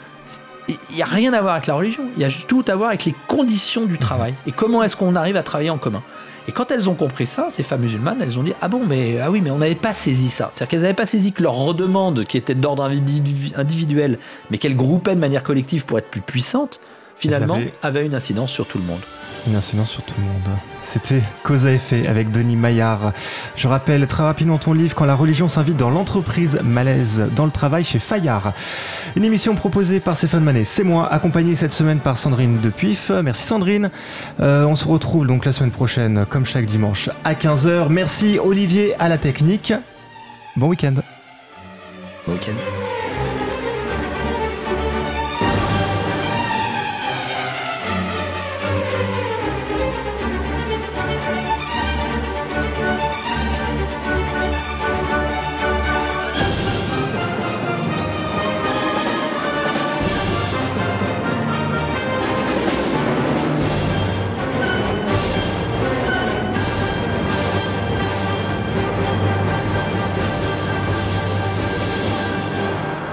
il n'y a rien à voir avec la religion. Il y a tout à voir avec les conditions du travail. Et comment est-ce qu'on arrive à travailler en commun. Et quand elles ont compris ça, ces femmes musulmanes, elles ont dit Ah bon, mais ah oui, mais on n'avait pas saisi ça. C'est-à-dire qu'elles n'avaient pas saisi que leur redemande, qui était d'ordre individu- individuel, mais qu'elles groupaient de manière collective pour être plus puissantes, finalement, avaient- avait une incidence sur tout le monde. Une incidence sur tout le monde. C'était Cause à effet avec Denis Maillard. Je rappelle très rapidement ton livre Quand la religion s'invite dans l'entreprise malaise dans le travail chez Fayard. Une émission proposée par Stéphane Manet. C'est moi, accompagné cette semaine par Sandrine Depuif. Merci Sandrine. Euh, on se retrouve donc la semaine prochaine, comme chaque dimanche, à 15h. Merci Olivier à la technique. Bon week-end. Bon week-end.